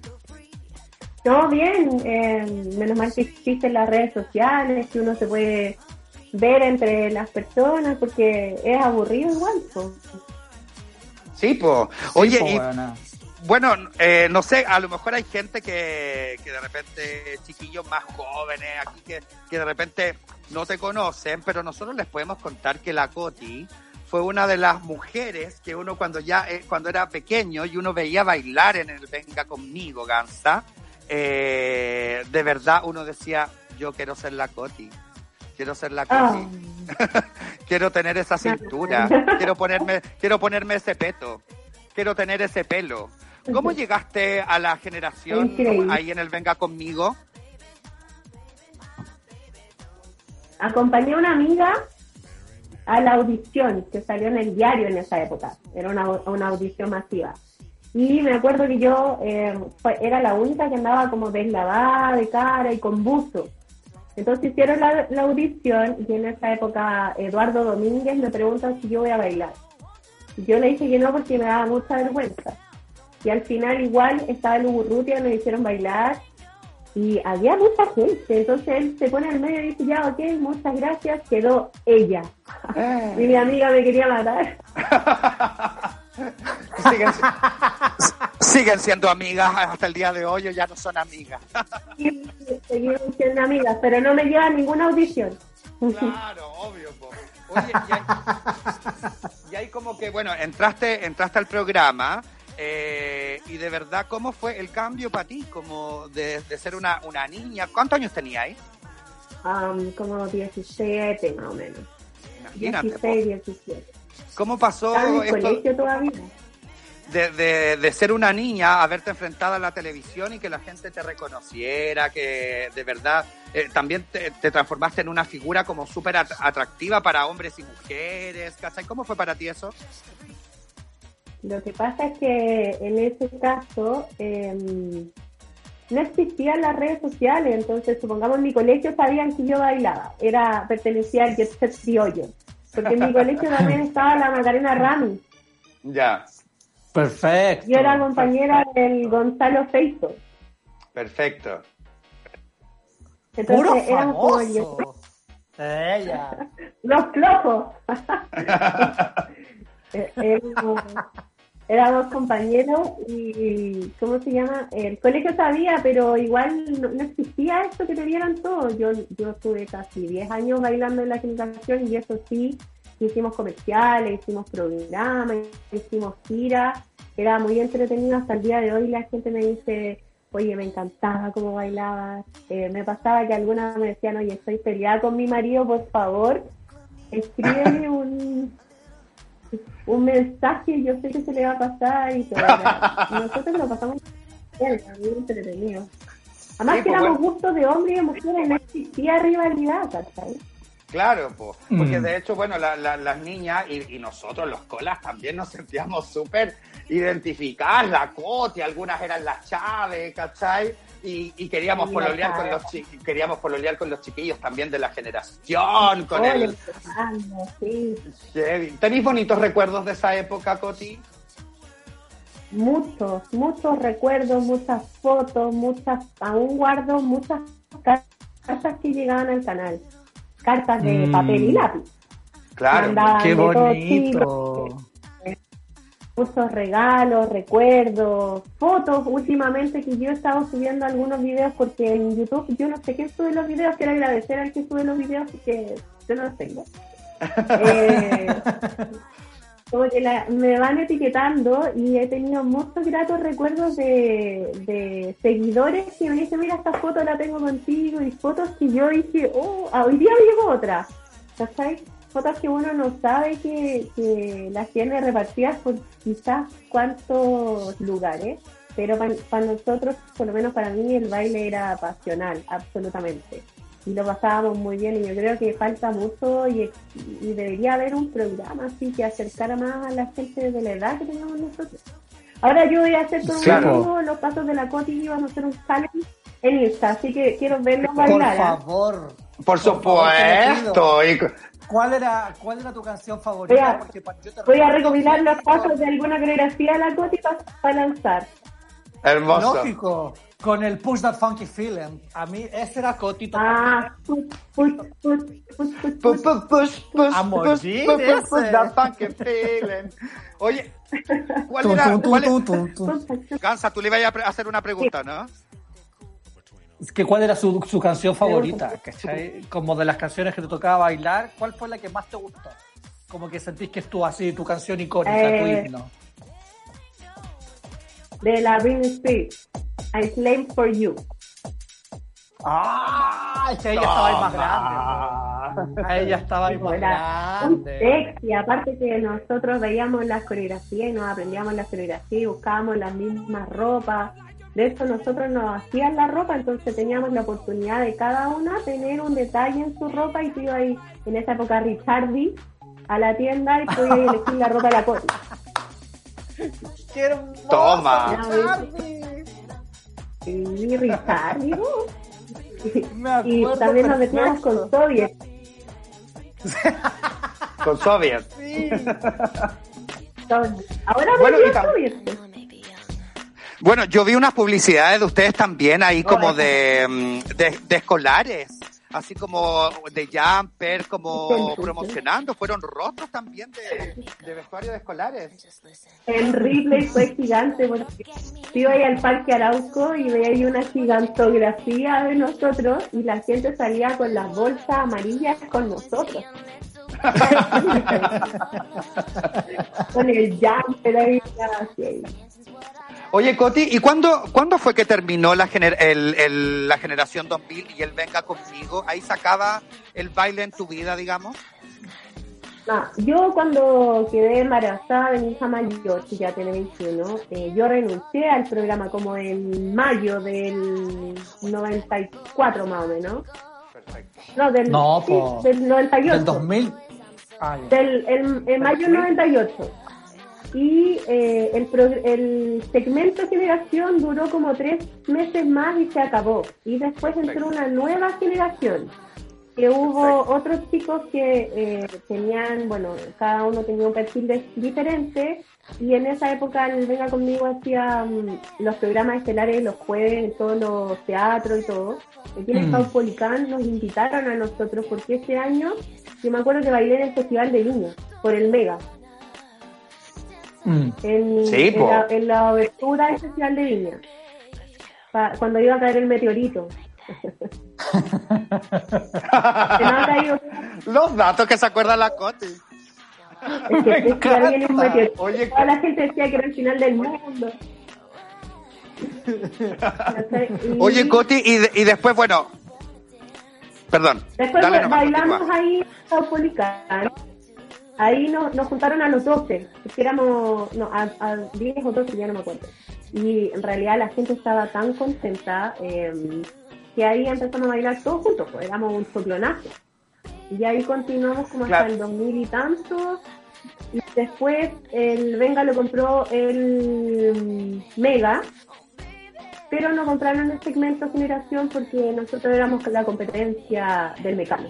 No, bien. eh, menos mal que existen las redes sociales, que uno se puede ver entre las personas, porque es aburrido igual. po. Sí, pues. Oye, Sí, po, y weona. Bueno, eh, no sé, a lo mejor hay gente que, que de repente, chiquillos más jóvenes aquí que, que de repente no te conocen, pero nosotros les podemos contar que la Coti fue una de las mujeres que uno cuando ya, eh, cuando era pequeño y uno veía bailar en el Venga conmigo, Gansa, eh, de verdad uno decía, yo quiero ser la Coti, quiero ser la Ah, Coti, quiero tener esa cintura, quiero ponerme, quiero ponerme ese peto, quiero tener ese pelo. ¿Cómo llegaste a la generación Increíble. ahí en el Venga conmigo? acompañé a una amiga a la audición que salió en el diario en esa época. Era una, una audición masiva. Y me acuerdo que yo eh, era la única que andaba como deslavada de cara y con buzo. Entonces hicieron la, la audición y en esa época Eduardo Domínguez me pregunta si yo voy a bailar. Yo le dije que no porque me daba mucha vergüenza. Y al final igual estaba el Urrutia, nos hicieron bailar y había mucha gente. Entonces él se pone al medio y dice, ya, ok, muchas gracias, quedó ella. y mi amiga me quería matar. siguen, siguen siendo amigas hasta el día de hoy o ya no son amigas. Seguimos siendo amigas, pero no me lleva a ninguna audición. Claro, obvio. po. Oye, y ahí, y ahí como que, bueno, entraste, entraste al programa eh, y de verdad, ¿cómo fue el cambio para ti? Como de, de ser una, una niña. ¿Cuántos años tenías? Am, como 17 más o menos. Imagínate. po. 16, 17. ¿Cómo pasó en el esto colegio todavía. de, de, de ser una niña a verte enfrentada a la televisión y que la gente te reconociera, que de verdad eh, también te, te transformaste en una figura como súper at- atractiva para hombres y mujeres? ¿cachai? ¿Cómo fue para ti eso? Lo que pasa es que en ese caso em, no existían las redes sociales, entonces supongamos en mi colegio sabían que yo bailaba, era pertenecía al Jet Set criollo, porque en mi colegio también estaba la Macarena Rami, Ya, Perfecto. yo era compañera del Gonzalo Feito, perfecto. entonces Puro éramos como famoso. Ella. los flojos. Eh, éramos, éramos compañeros y, ¿cómo se llama? El colegio sabía, pero igual no, existía esto que te vieran todos. Yo, yo estuve casi 10 años bailando en la generación y eso sí, hicimos comerciales, hicimos programas, hicimos giras. Era muy entretenido hasta el día de hoy. La gente me dice, oye, me encantaba cómo bailabas. Eh, me pasaba que algunas me decían, oye, estoy peleada con mi marido, por favor, escríbeme un, un mensaje, yo sé que se le va a pasar y todo. Nosotros lo pasamos bien, muy entretenido. Además Sí, que pues, éramos bueno. gustos de hombres y de mujeres, no existía rivalidad, ¿cachai? Claro, po, porque Mm. de hecho, bueno, la- la- las niñas y, y nosotros los colas también nos sentíamos súper identificadas, la Coti, algunas eran las Chávez, ¿cachai? Y, y queríamos pololear con los chi- queríamos pololear con los chiquillos también de la generación, con Oye, el sí. ¿Tenéis bonitos recuerdos de esa época, Coti? Muchos, muchos recuerdos, muchas fotos, muchas, aún guardo muchas cartas que llegaban al canal. Cartas de Mm. papel y lápiz. Claro. Mandaban Qué bonito. Muchos regalos, recuerdos, fotos. Últimamente que yo he estado subiendo algunos videos porque en YouTube yo no sé quién sube los videos, quiero agradecer al que sube los videos porque yo no los tengo. Eh, como que la- me van etiquetando y he tenido muchos gratos recuerdos de, de seguidores que me dicen, mira, esta foto la tengo contigo y fotos que yo dije, oh, hoy día llegó otra. ¿Cachai? Fotos que uno no sabe que, que las tiene repartidas por quizás cuántos lugares, pero para nosotros, por lo menos para mí, el baile era pasional, absolutamente. Y lo pasábamos muy bien y yo creo que falta mucho y, y debería haber un programa así que acercara más a la gente de la edad que tenemos nosotros. Ahora yo voy a hacer con Claro. los pasos de la Coti y vamos a hacer un challenge en Insta, así que quiero verlos Por bailar. ¿ah? favor. Por favor, lo supuesto. Y- ¿Cuál era, ¿Cuál era tu canción favorita? Voy a- Porque yo te Voy a recopilar los pasos de alguna coreografía de la Coti para lanzar. Hermoso. Lógico, con el Push That Funky Feeling. A mí ese era Cotito. Ah, push, push, push, push, push, Push, push. push, push, push, A push, morir push, push, push, ese. that funky feeling. Oye, ¿cuál era? cuál es-. Gansa, tú le ibas a hacer una pregunta, ¿no? Que ¿Cuál era su, su canción favorita? ¿cachai? Como de las canciones que te tocaba bailar, ¿cuál fue la que más te gustó? Como que sentís que es tu así, tu canción icónica, tu Eh, himno. De la Britney Spears. I Slave for You. ¡Ah! Es que ella estaba ahí más grande. po. Ella estaba ahí más grande. sexy, aparte que nosotros veíamos las coreografías y nos aprendíamos las coreografías y buscábamos las mismas ropas. De hecho, nosotros nos hacían la ropa, entonces teníamos la oportunidad de cada una tener un detalle en su ropa y tú ibas ahí, en esa época, Richardi, a la tienda y podías elegir la ropa de la Coti. ¡Qué hermoso, Toma. Y Richardi, ¿no? Me Y también nos metíamos perfecto. con Soviet. Con Soviet. Sí. Entonces, Ahora Bueno, y tam- Soviet. Bueno, yo vi unas publicidades de ustedes también ahí como de, mm, de, de escolares, así como de jumper, como promocionando. Fueron rostros también de, de vestuario de escolares. El Ripley fue gigante porque iba ahí al Parque Arauco y veía ahí una gigantografía de nosotros y la gente salía con las bolsas amarillas con nosotros. con el jumper ahí, así. Oye, Coti, ¿y cuándo, cuándo fue que terminó la, gener- el- el- la generación 2000 y el Venga Conmigo? Ahí sacaba el baile en tu vida, digamos. No, yo cuando quedé embarazada de mi hija mayor, que ya tiene 21, eh, yo renuncié al programa como en mayo del 94 más o menos. Perfecto. No, del, No, sí, del 98. Del 2000. Ah. Del el, en mayo del 98. Y eh, el, pro- el segmento generación duró como tres meses más y se acabó. Y después entró una nueva generación. Que hubo otros chicos que eh, tenían, bueno, cada uno tenía un perfil de- diferente. Y en esa época el Venga Conmigo hacía mm, los programas estelares los jueves en todos los teatros y todo. Aquí en el Mm. Nos invitaron a nosotros porque ese año yo me acuerdo que bailé en el Festival de Viña, por el Mega, Mm. en, Sí, en la, en la abertura Festival de Viña, pa- cuando iba a caer el meteorito. Que caído, Los datos que se acuerda la Coti. es que festival viene un meteorito. Oye, Toda la gente decía que era el final del mundo. Y Oye, Coti, y, de- y después, bueno. Perdón. Después bailamos ahí en Caupolicán. Ahí nos, nos juntaron a los 12, que éramos, no, a, a 10 o 12, ya no me acuerdo. Y en realidad la gente estaba tan contenta eh, que ahí empezamos a bailar todos juntos, pues éramos un soplonazo. Y ahí continuamos como hasta Claro. el 2000 y tanto. Y después el Venga lo compró el mm, Mega, pero no compraron el segmento generación porque nosotros éramos la competencia del mecano.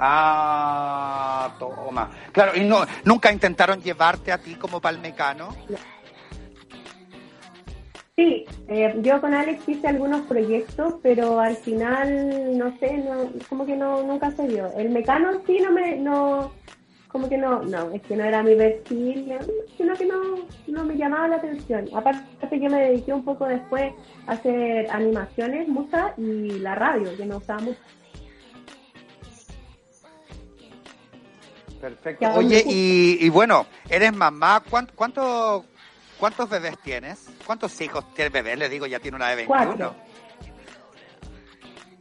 Ah, toma. Claro, y no, nunca intentaron llevarte a ti como palmecano. Sí, eh, yo con Alex hice algunos proyectos, pero al final, no sé, no, como que no, nunca se dio. El mecano sí no me, no, como que no, no, es que no era mi perfil, sino que no, no me llamaba la atención. Aparte yo me dediqué un poco después a hacer animaciones, muchas, y la radio, que me gustaba mucho. Perfecto. Oye, y, y bueno, eres mamá. ¿Cuánto, cuánto, ¿Cuántos bebés tienes? ¿Cuántos hijos tiene bebé? Le digo, ya tiene una de 21. Cuatro.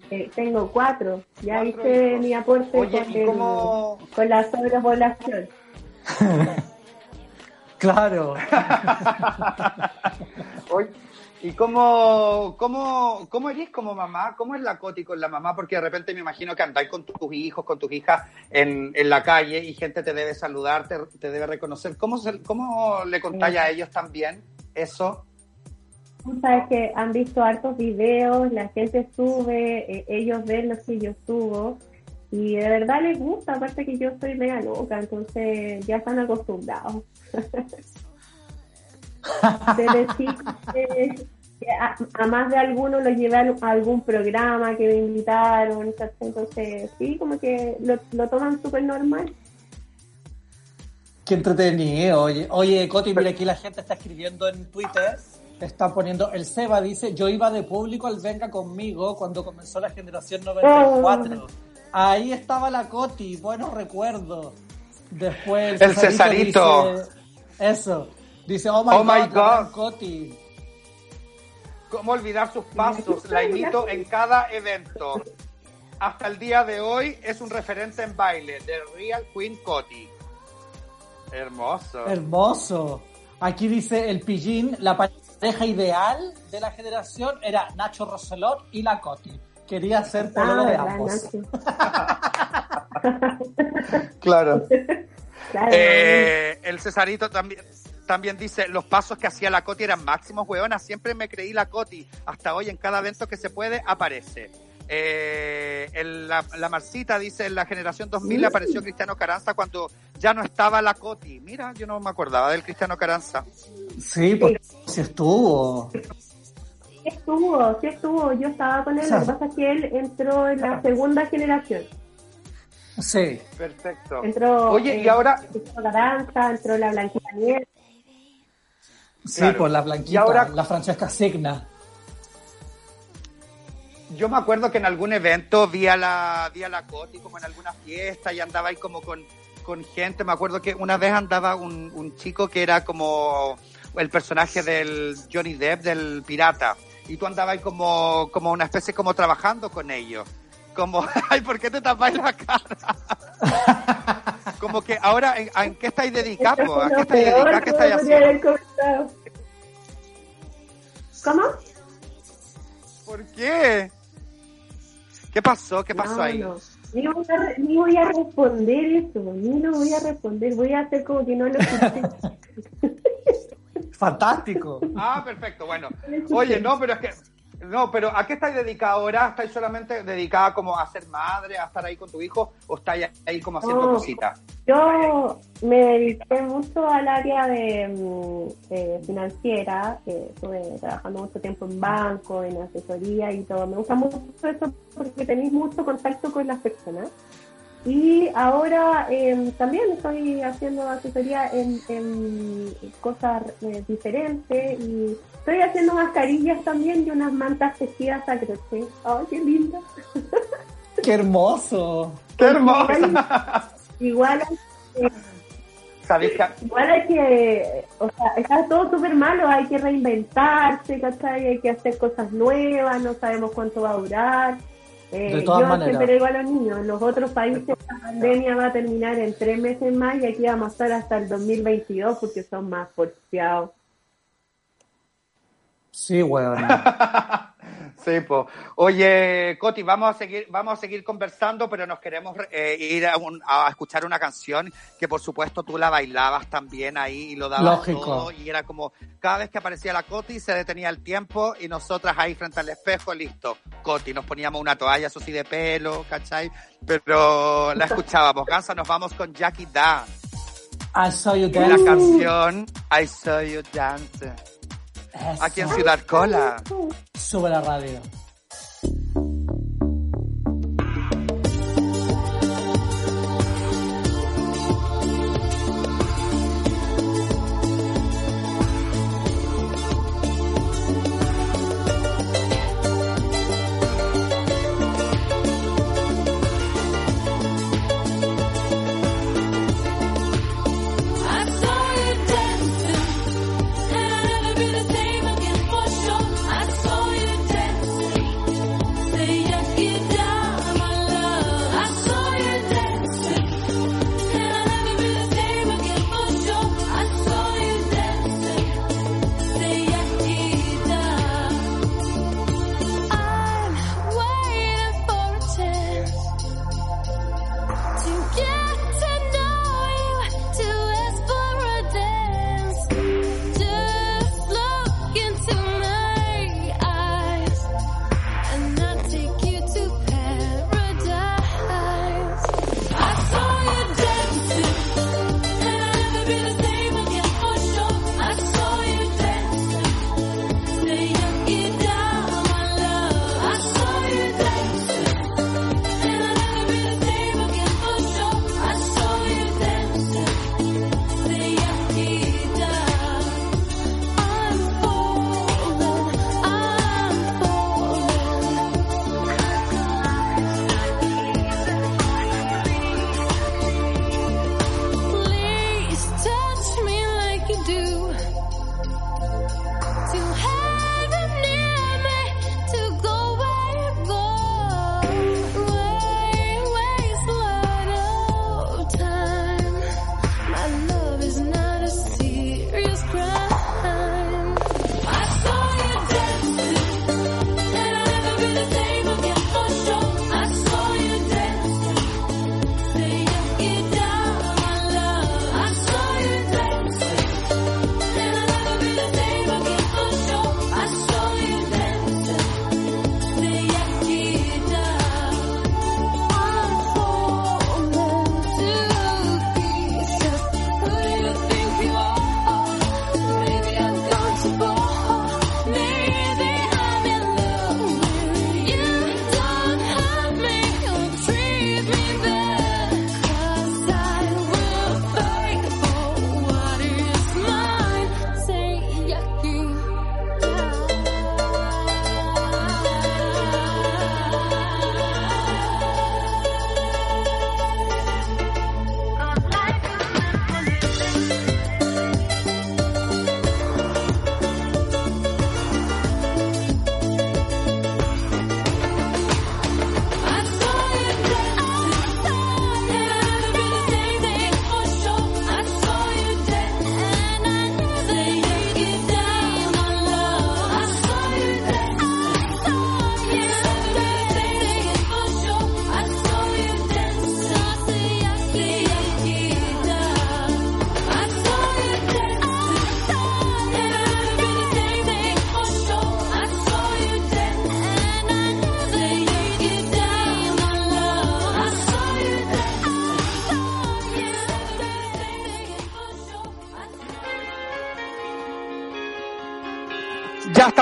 Eh, tengo cuatro. Ya Cuatro hice hijos. mi aporte Oye, con, ¿y el- cómo- con la sobrepoblación. Claro. Oye, ¿Y cómo, cómo, cómo eres como mamá? ¿Cómo es la Coti con la mamá? Porque de repente me imagino que andáis con tus hijos, con tus hijas en, en la calle y gente te debe saludar, te, te debe reconocer. ¿Cómo, se- cómo le contáis a ellos también eso? Sabes que han visto hartos videos, la gente sube, eh, ellos ven los que yo subo y de verdad les gusta, aparte que yo soy mega loca, entonces ya están acostumbrados. Desde chicos, eh, a, a más de algunos los llevé a algún programa que me invitaron, entonces sí, como que lo, lo toman súper normal. Qué entretenido. Oye, oye, Coti, mira aquí la gente está escribiendo en Twitter. Está poniendo, el Seba dice, yo iba de público al Venga conmigo cuando comenzó la generación 94. Ahí estaba la Coti, buenos recuerdos. Después El Cesarito. dice- eso. Dice, oh my, Oh my God, God. Coti. ¿Cómo olvidar sus pasos? La imito en cada evento. Hasta el día de hoy es un referente en baile de Real Queen Coti. Hermoso. Hermoso. Aquí dice el pillín, la pareja ideal de la generación era Nacho Roselot y la Coti. Quería ser pololo de Ah, ¿verdad, ambos. Claro, Eh, el Cesarito también, también dice, los pasos que hacía la Coti eran máximos, huevona, siempre me creí la Coti. Hasta hoy en cada evento que se puede aparece. Eh, el- la, la Marcita dice, en la generación 2000 le apareció Cristiano Caranza cuando ya no estaba la Coti. Mira, yo no me acordaba del Cristiano Caranza. Sí, pues sí estuvo. Sí estuvo, sí estuvo. Yo estaba con él. Lo que pasa es que él entró en la segunda generación. Sí. Perfecto. Entró. Oye, y eh, ahora, entró la Blanquita Nieves. Sí, Claro. pues la blanquita, Y ahora- la Francesca Signa. yo me acuerdo que en algún evento vi a la, vi a la Coti como en alguna fiesta y andaba ahí como con, con gente. Me acuerdo que una vez andaba un, un chico que era como el personaje del Johnny Depp, del pirata. Y tú andabas ahí como, como una especie como trabajando con ellos. Como, ay, ¿por qué te tapáis la cara? como que ahora, ¿en, en qué estáis dedicados? ¿A qué estáis dedicados? ¿Qué estáis haciendo? ¿Cómo? ¿Por qué? ¿Qué pasó? ¿Qué pasó No, ahí? no. Ni voy, a, re- ni voy a responder eso, ni lo voy a responder. Voy a hacer como que no lo escuché. Fantástico. Ah, perfecto, bueno. Oye, no, pero es que. No, pero ¿a qué estáis dedicada ahora? ¿Estáis solamente dedicada como a ser madre, a estar ahí con tu hijo? ¿O estáis ahí como haciendo cositas? Yo me dediqué mucho al área de mm, eh, financiera, eh, estuve trabajando mucho tiempo en banco, en asesoría y todo. Me gusta mucho eso porque tenéis mucho contacto con las personas. Y ahora eh, también estoy haciendo asesoría en, en cosas eh, diferentes y estoy haciendo mascarillas también y unas mantas tejidas a crochet. ¡Ay, qué linda! Qué hermoso. ¡Qué hermoso! Igual, igual ¿Sabéis que Igual hay que, o sea, está todo súper malo, hay que reinventarse, ¿cachai? Hay que hacer cosas nuevas, no sabemos cuánto va a durar. Eh, De todas yo maneras. siempre digo a los niños, en los otros países la pandemia va a terminar en tres meses más y aquí vamos a estar hasta el 2022 porque son más porfiados. Sí, weón. Sí, pues. Oye, Coti, vamos a seguir, vamos a seguir conversando, pero nos queremos eh, ir a, un- a escuchar una canción que por supuesto tú la bailabas también ahí y lo dabas Lógico. todo y era como cada vez que aparecía la Coti se detenía el tiempo y nosotras ahí frente al espejo, listo, Coti, nos poníamos una toalla, eso sí de pelo, ¿cachai? Pero la escuchábamos. Gansa, nos vamos con Jackie Da I saw you y la dance. canción I Saw You Dance aquí en. Ciudad Cola. Sube la radio.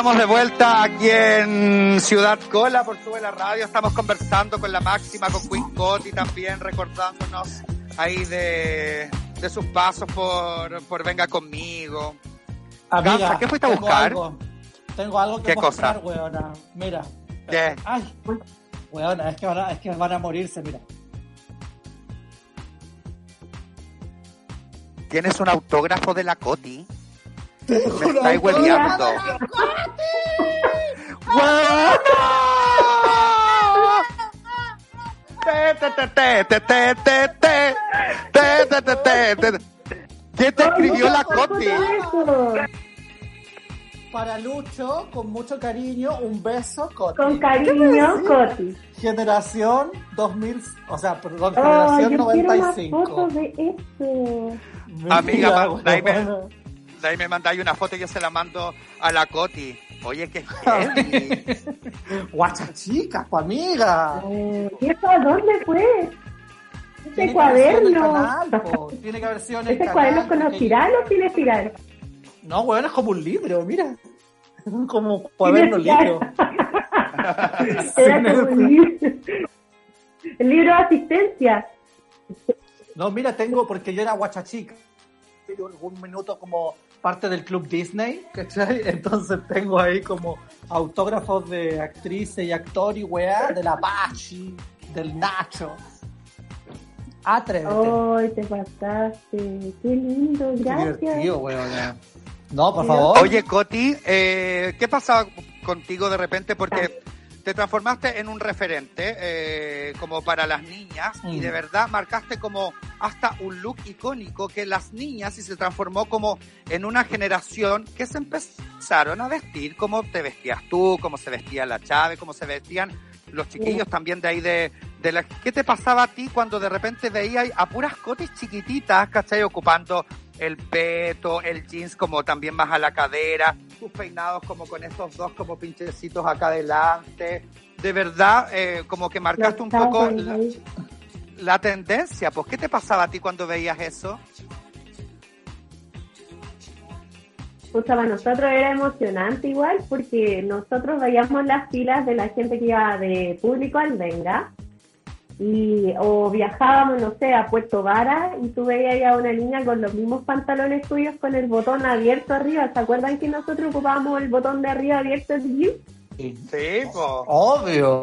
Estamos de vuelta aquí en Ciudad Cola por Sube la Radio. Estamos conversando con la máxima, con Queen Coti también, recordándonos ahí de, de sus pasos por, por Venga Conmigo. Amiga, Gansa, ¿qué fuiste a tengo buscar? algo. tengo algo que ¿Qué mostrar, cosa? weona. Mira. ¿Qué? Ay, weona, es que, van a, es que van a morirse, mira. ¿Tienes un autógrafo de la Coti? Te. Me estáis hueviando. ¿Qué te escribió la Coti? Para Lucho, con mucho cariño, un beso, Coti. Con cariño, Coti. Generación 2000, o sea, perdón, generación 95. Amiga, ahí me mandáis una foto y yo se la mando a la Coti. Oye, qué. Guacha chica, pues amiga. Eh, ¿Y eso a dónde fue? Tiene el cuaderno. canal. Tiene que haber sido en el ¿Ese canal. cuaderno con espiral o sin espiral? No, weón, es como un libro, mira. Como cuaderno libro. Era como un libro. El libro de asistencia. No, mira, tengo, porque yo era guachachica. Pero algún minuto como parte del club Disney, ¿cachai? Entonces tengo ahí como autógrafos de actrices y actor y weá, de la Pachi, del Nacho. Atrévete. Ay, te pasaste. Qué lindo, Qué gracias. divertido, weón. No, por favor. Oye, Coti, eh, ¿qué pasaba contigo de repente? Porque te transformaste en un referente eh, como para las niñas y Mm. de verdad marcaste como hasta un look icónico que las niñas y se transformó como en una generación que se empezaron a vestir como te vestías tú, como se vestía la Chávez, como se vestían los chiquillos también de ahí de, de la... ¿Qué te pasaba a ti cuando de repente veías a puras cotis chiquititas, ¿cachai? Ocupando el peto, el jeans como también más a la cadera, tus peinados como con estos dos como pinchecitos acá adelante. De verdad, eh, como que marcaste un poco la, tendencia. Pues, ¿qué te pasaba a ti cuando veías eso? Pucha, para nosotros era emocionante igual porque nosotros veíamos las filas de la gente que iba de público al Venga y o viajábamos, no sé, a Puerto Vara y tú veías a una niña con los mismos pantalones tuyos con el botón abierto arriba. ¿Se acuerdan que nosotros ocupábamos el botón de arriba abierto jean? Sí. Obvio.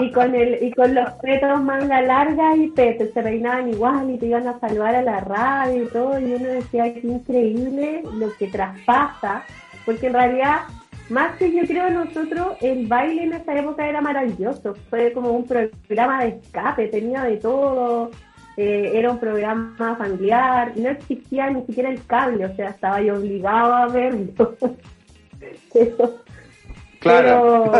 y con el y con los petos manga larga y petos se peinaban igual y te iban a saludar a la radio y todo y uno decía que increíble lo que traspasa porque en realidad más que yo creo nosotros el baile en esa época era maravilloso. Fue como un programa de escape tenía de todo. Eh, era un programa familiar. No existía ni siquiera el cable o sea estaba yo obligado a verlo. Pero- Claro.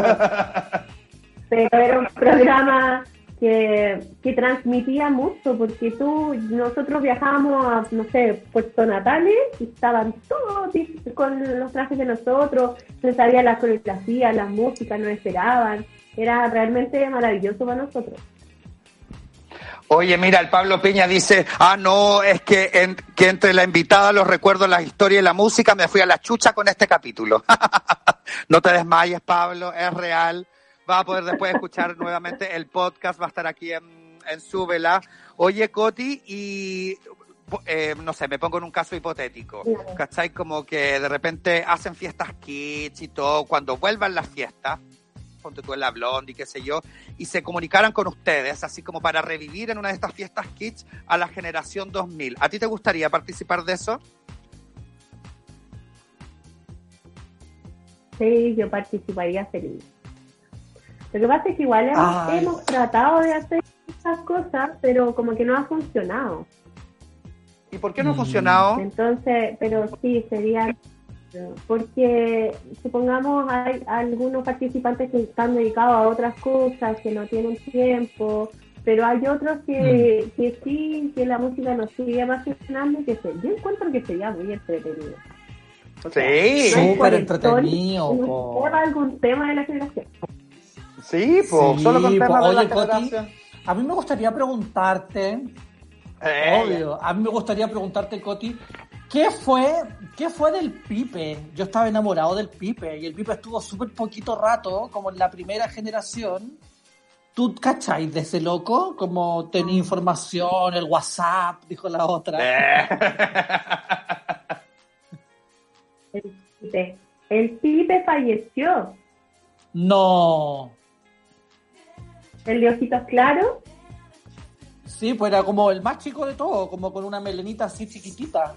pero era un programa que, que transmitía mucho, porque tú, nosotros viajábamos a, no sé, Puerto Natales y estaban todos con los trajes de nosotros, se sabía la coreografía, las músicas, nos esperaban, era realmente maravilloso para nosotros. Oye, mira, el Pablo Piña dice, ah, no, es que, en- que entre la invitada, los recuerdos, la historia y la música, me fui a la chucha con este capítulo. no te desmayes, Pablo, es real. Va a poder después escuchar nuevamente el podcast, va a estar aquí en, en Súbela. Oye, Coti, y eh, no sé, me pongo en un caso hipotético. ¿cachai? Como que de repente hacen fiestas kitsch y todo, cuando vuelvan las fiestas, ponte tú en la Blondie, qué sé yo, y se comunicaran con ustedes, así como para revivir en una de estas fiestas kitsch a la generación 2000. ¿A ti te gustaría participar de eso? Sí, yo participaría feliz. Lo que pasa es que igual hemos, tratado de hacer esas cosas, pero como que no ha funcionado. ¿Y por qué no ha Mm. funcionado? Entonces, pero sí, sería porque supongamos hay algunos participantes que están dedicados a otras cosas, que no tienen tiempo, pero hay otros que, que sí, que la música nos sigue apasionando y que se, yo encuentro que sería muy entretenido. O sea, Sí. Súper entretenido, algún tema de la generación. Sí, pues, Sí, solo con po. temas de la Oye, Coti. A mí me gustaría preguntarte, Eh, obvio, a mí me gustaría preguntarte, Coti, ¿qué fue, ¿qué fue del Pipe? Yo estaba enamorado del Pipe y el Pipe estuvo súper poquito rato, como en la primera generación. ¿Tú cacháis de ese loco? Como tenía información, el WhatsApp, dijo la otra. eh. El Pipe, el Pipe falleció. No. El de ojitos claros, Sí, pues era como el más chico de todo, como con una melenita así chiquitita.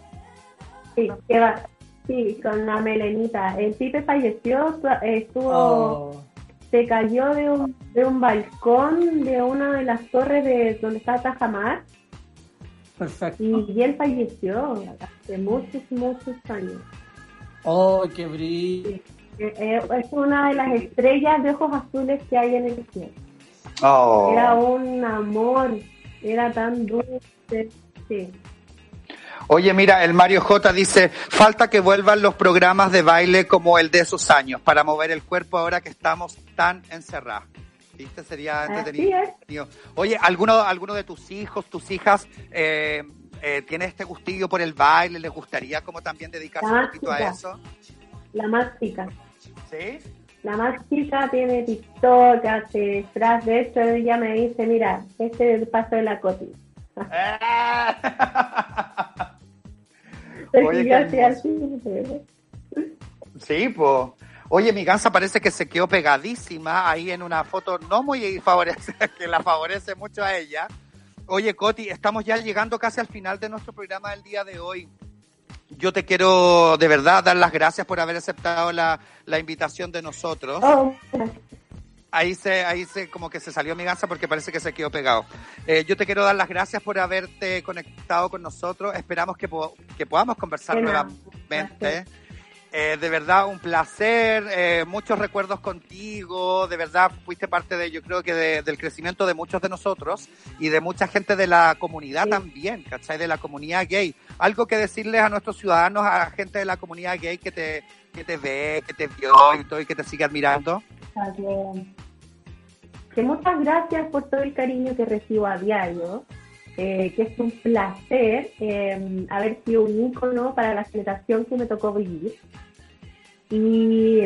sí, con la melenita. El Pipe falleció, tu- estuvo, Oh. se cayó de un, de un balcón de una de las torres de donde está Tajamar Perfecto. y, y él falleció hace muchos, muchos años. Oh, qué brillo. Eh, eh, es una de las estrellas de ojos azules que hay en el cielo. Oh. Era un amor, era tan dulce. Sí. Oye, mira, el Mario J dice, falta que vuelvan los programas de baile como el de esos años, para mover el cuerpo ahora que estamos tan encerrados. ¿Viste? Sería entretenido. Oye, ¿alguno, ¿alguno de tus hijos, tus hijas, eh, eh, tiene este gustillo por el baile? ¿Les gustaría como también dedicarse un poquito a eso? La más chica. ¿Sí? La más chica tiene TikTok, hace disfraz. De hecho, ella me dice, mira, este es el paso de la coti. Oye, qué así, pero- Sí, pues. Oye, mi gansa parece que se quedó pegadísima ahí en una foto no muy favorece, que la favorece mucho a ella. Oye, Coti, estamos ya llegando casi al final de nuestro programa del día de hoy. Yo te quiero de verdad dar las gracias por haber aceptado la, la invitación de nosotros. Oh, Ahí se, ahí se, como que se salió mi gansa porque parece que se quedó pegado. Eh, yo te quiero dar las gracias por haberte conectado con nosotros. Esperamos que, po- que podamos conversar nuevamente. Eh, de verdad, un placer, eh, muchos recuerdos contigo, de verdad fuiste parte de, yo creo que de- del crecimiento de muchos de nosotros y de mucha gente de la comunidad Sí. también, ¿cachai? De la comunidad gay. Algo que decirles a nuestros ciudadanos, a la gente de la comunidad gay que te, que te ve, que te vio y todo y que te sigue admirando. está bien. Que muchas gracias por todo el cariño que recibo a diario. Eh, que es un placer eh, haber sido un ícono para la generación que me tocó vivir. Y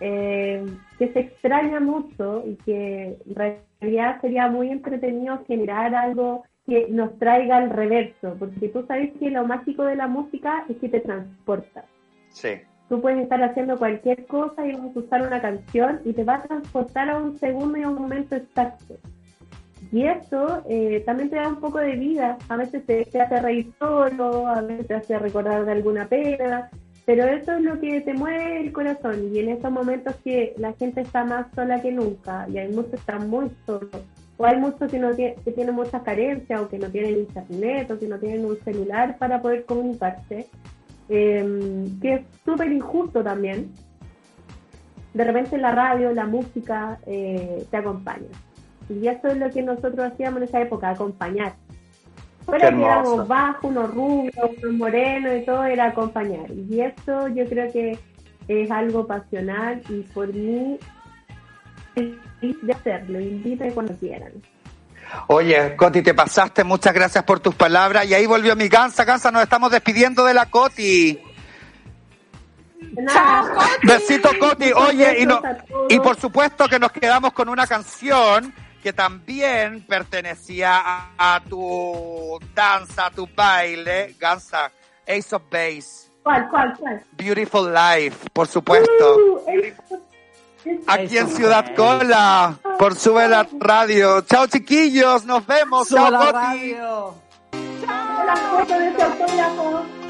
eh, que se extraña mucho y que en realidad sería muy entretenido generar algo que nos traiga al reverso, porque tú sabes que lo mágico de la música es que te transporta. Sí. tú puedes estar haciendo cualquier cosa y vas a usar una canción y te va a transportar a un segundo y a un momento exacto. Y eso eh, también te da un poco de vida. A veces te, hace reír solo, a veces te hace recordar de alguna pena, pero eso es lo que te mueve el corazón. Y en esos momentos que la gente está más sola que nunca, y hay muchos que están muy solos, o hay muchos que, no que tienen muchas carencias, o que no tienen internet, o que no tienen un celular para poder comunicarse, eh, que es súper injusto también. De repente la radio, la música eh, te acompaña. Y eso es lo que nosotros hacíamos en esa época, acompañar. Fuera que éramos bajos, unos rubios, unos morenos y todo, era acompañar. Y eso yo creo que es algo pasional y por mí de hacerlo. Invito cuando quieran. Oye, Coti, te pasaste, muchas gracias por tus palabras. Y ahí volvió mi Gansa, Gansa, nos estamos despidiendo de la Coti. Nada. Besito, Coti. Oye, y, no, y por supuesto que nos quedamos con una canción que también pertenecía a, a tu danza, a tu baile, Gansa, Ace of Base, ¿Cuál, cuál, cuál? Beautiful Life, por supuesto. Uh, Aquí en Ciudad Cola, por Sube la Radio. Chao, chiquillos, nos vemos. Sube Chao, la Coti. radio. la foto de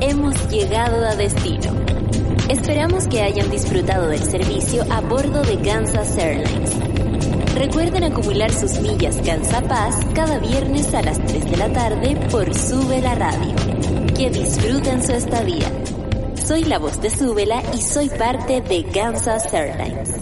hemos llegado a destino. Esperamos que hayan disfrutado del servicio a bordo de Kansas Airlines. Recuerden acumular sus millas Paz cada viernes a las 3 de la tarde por Sube la Radio. Que disfruten su estadía. Soy la voz de Súbela y soy parte de Kansas Airlines.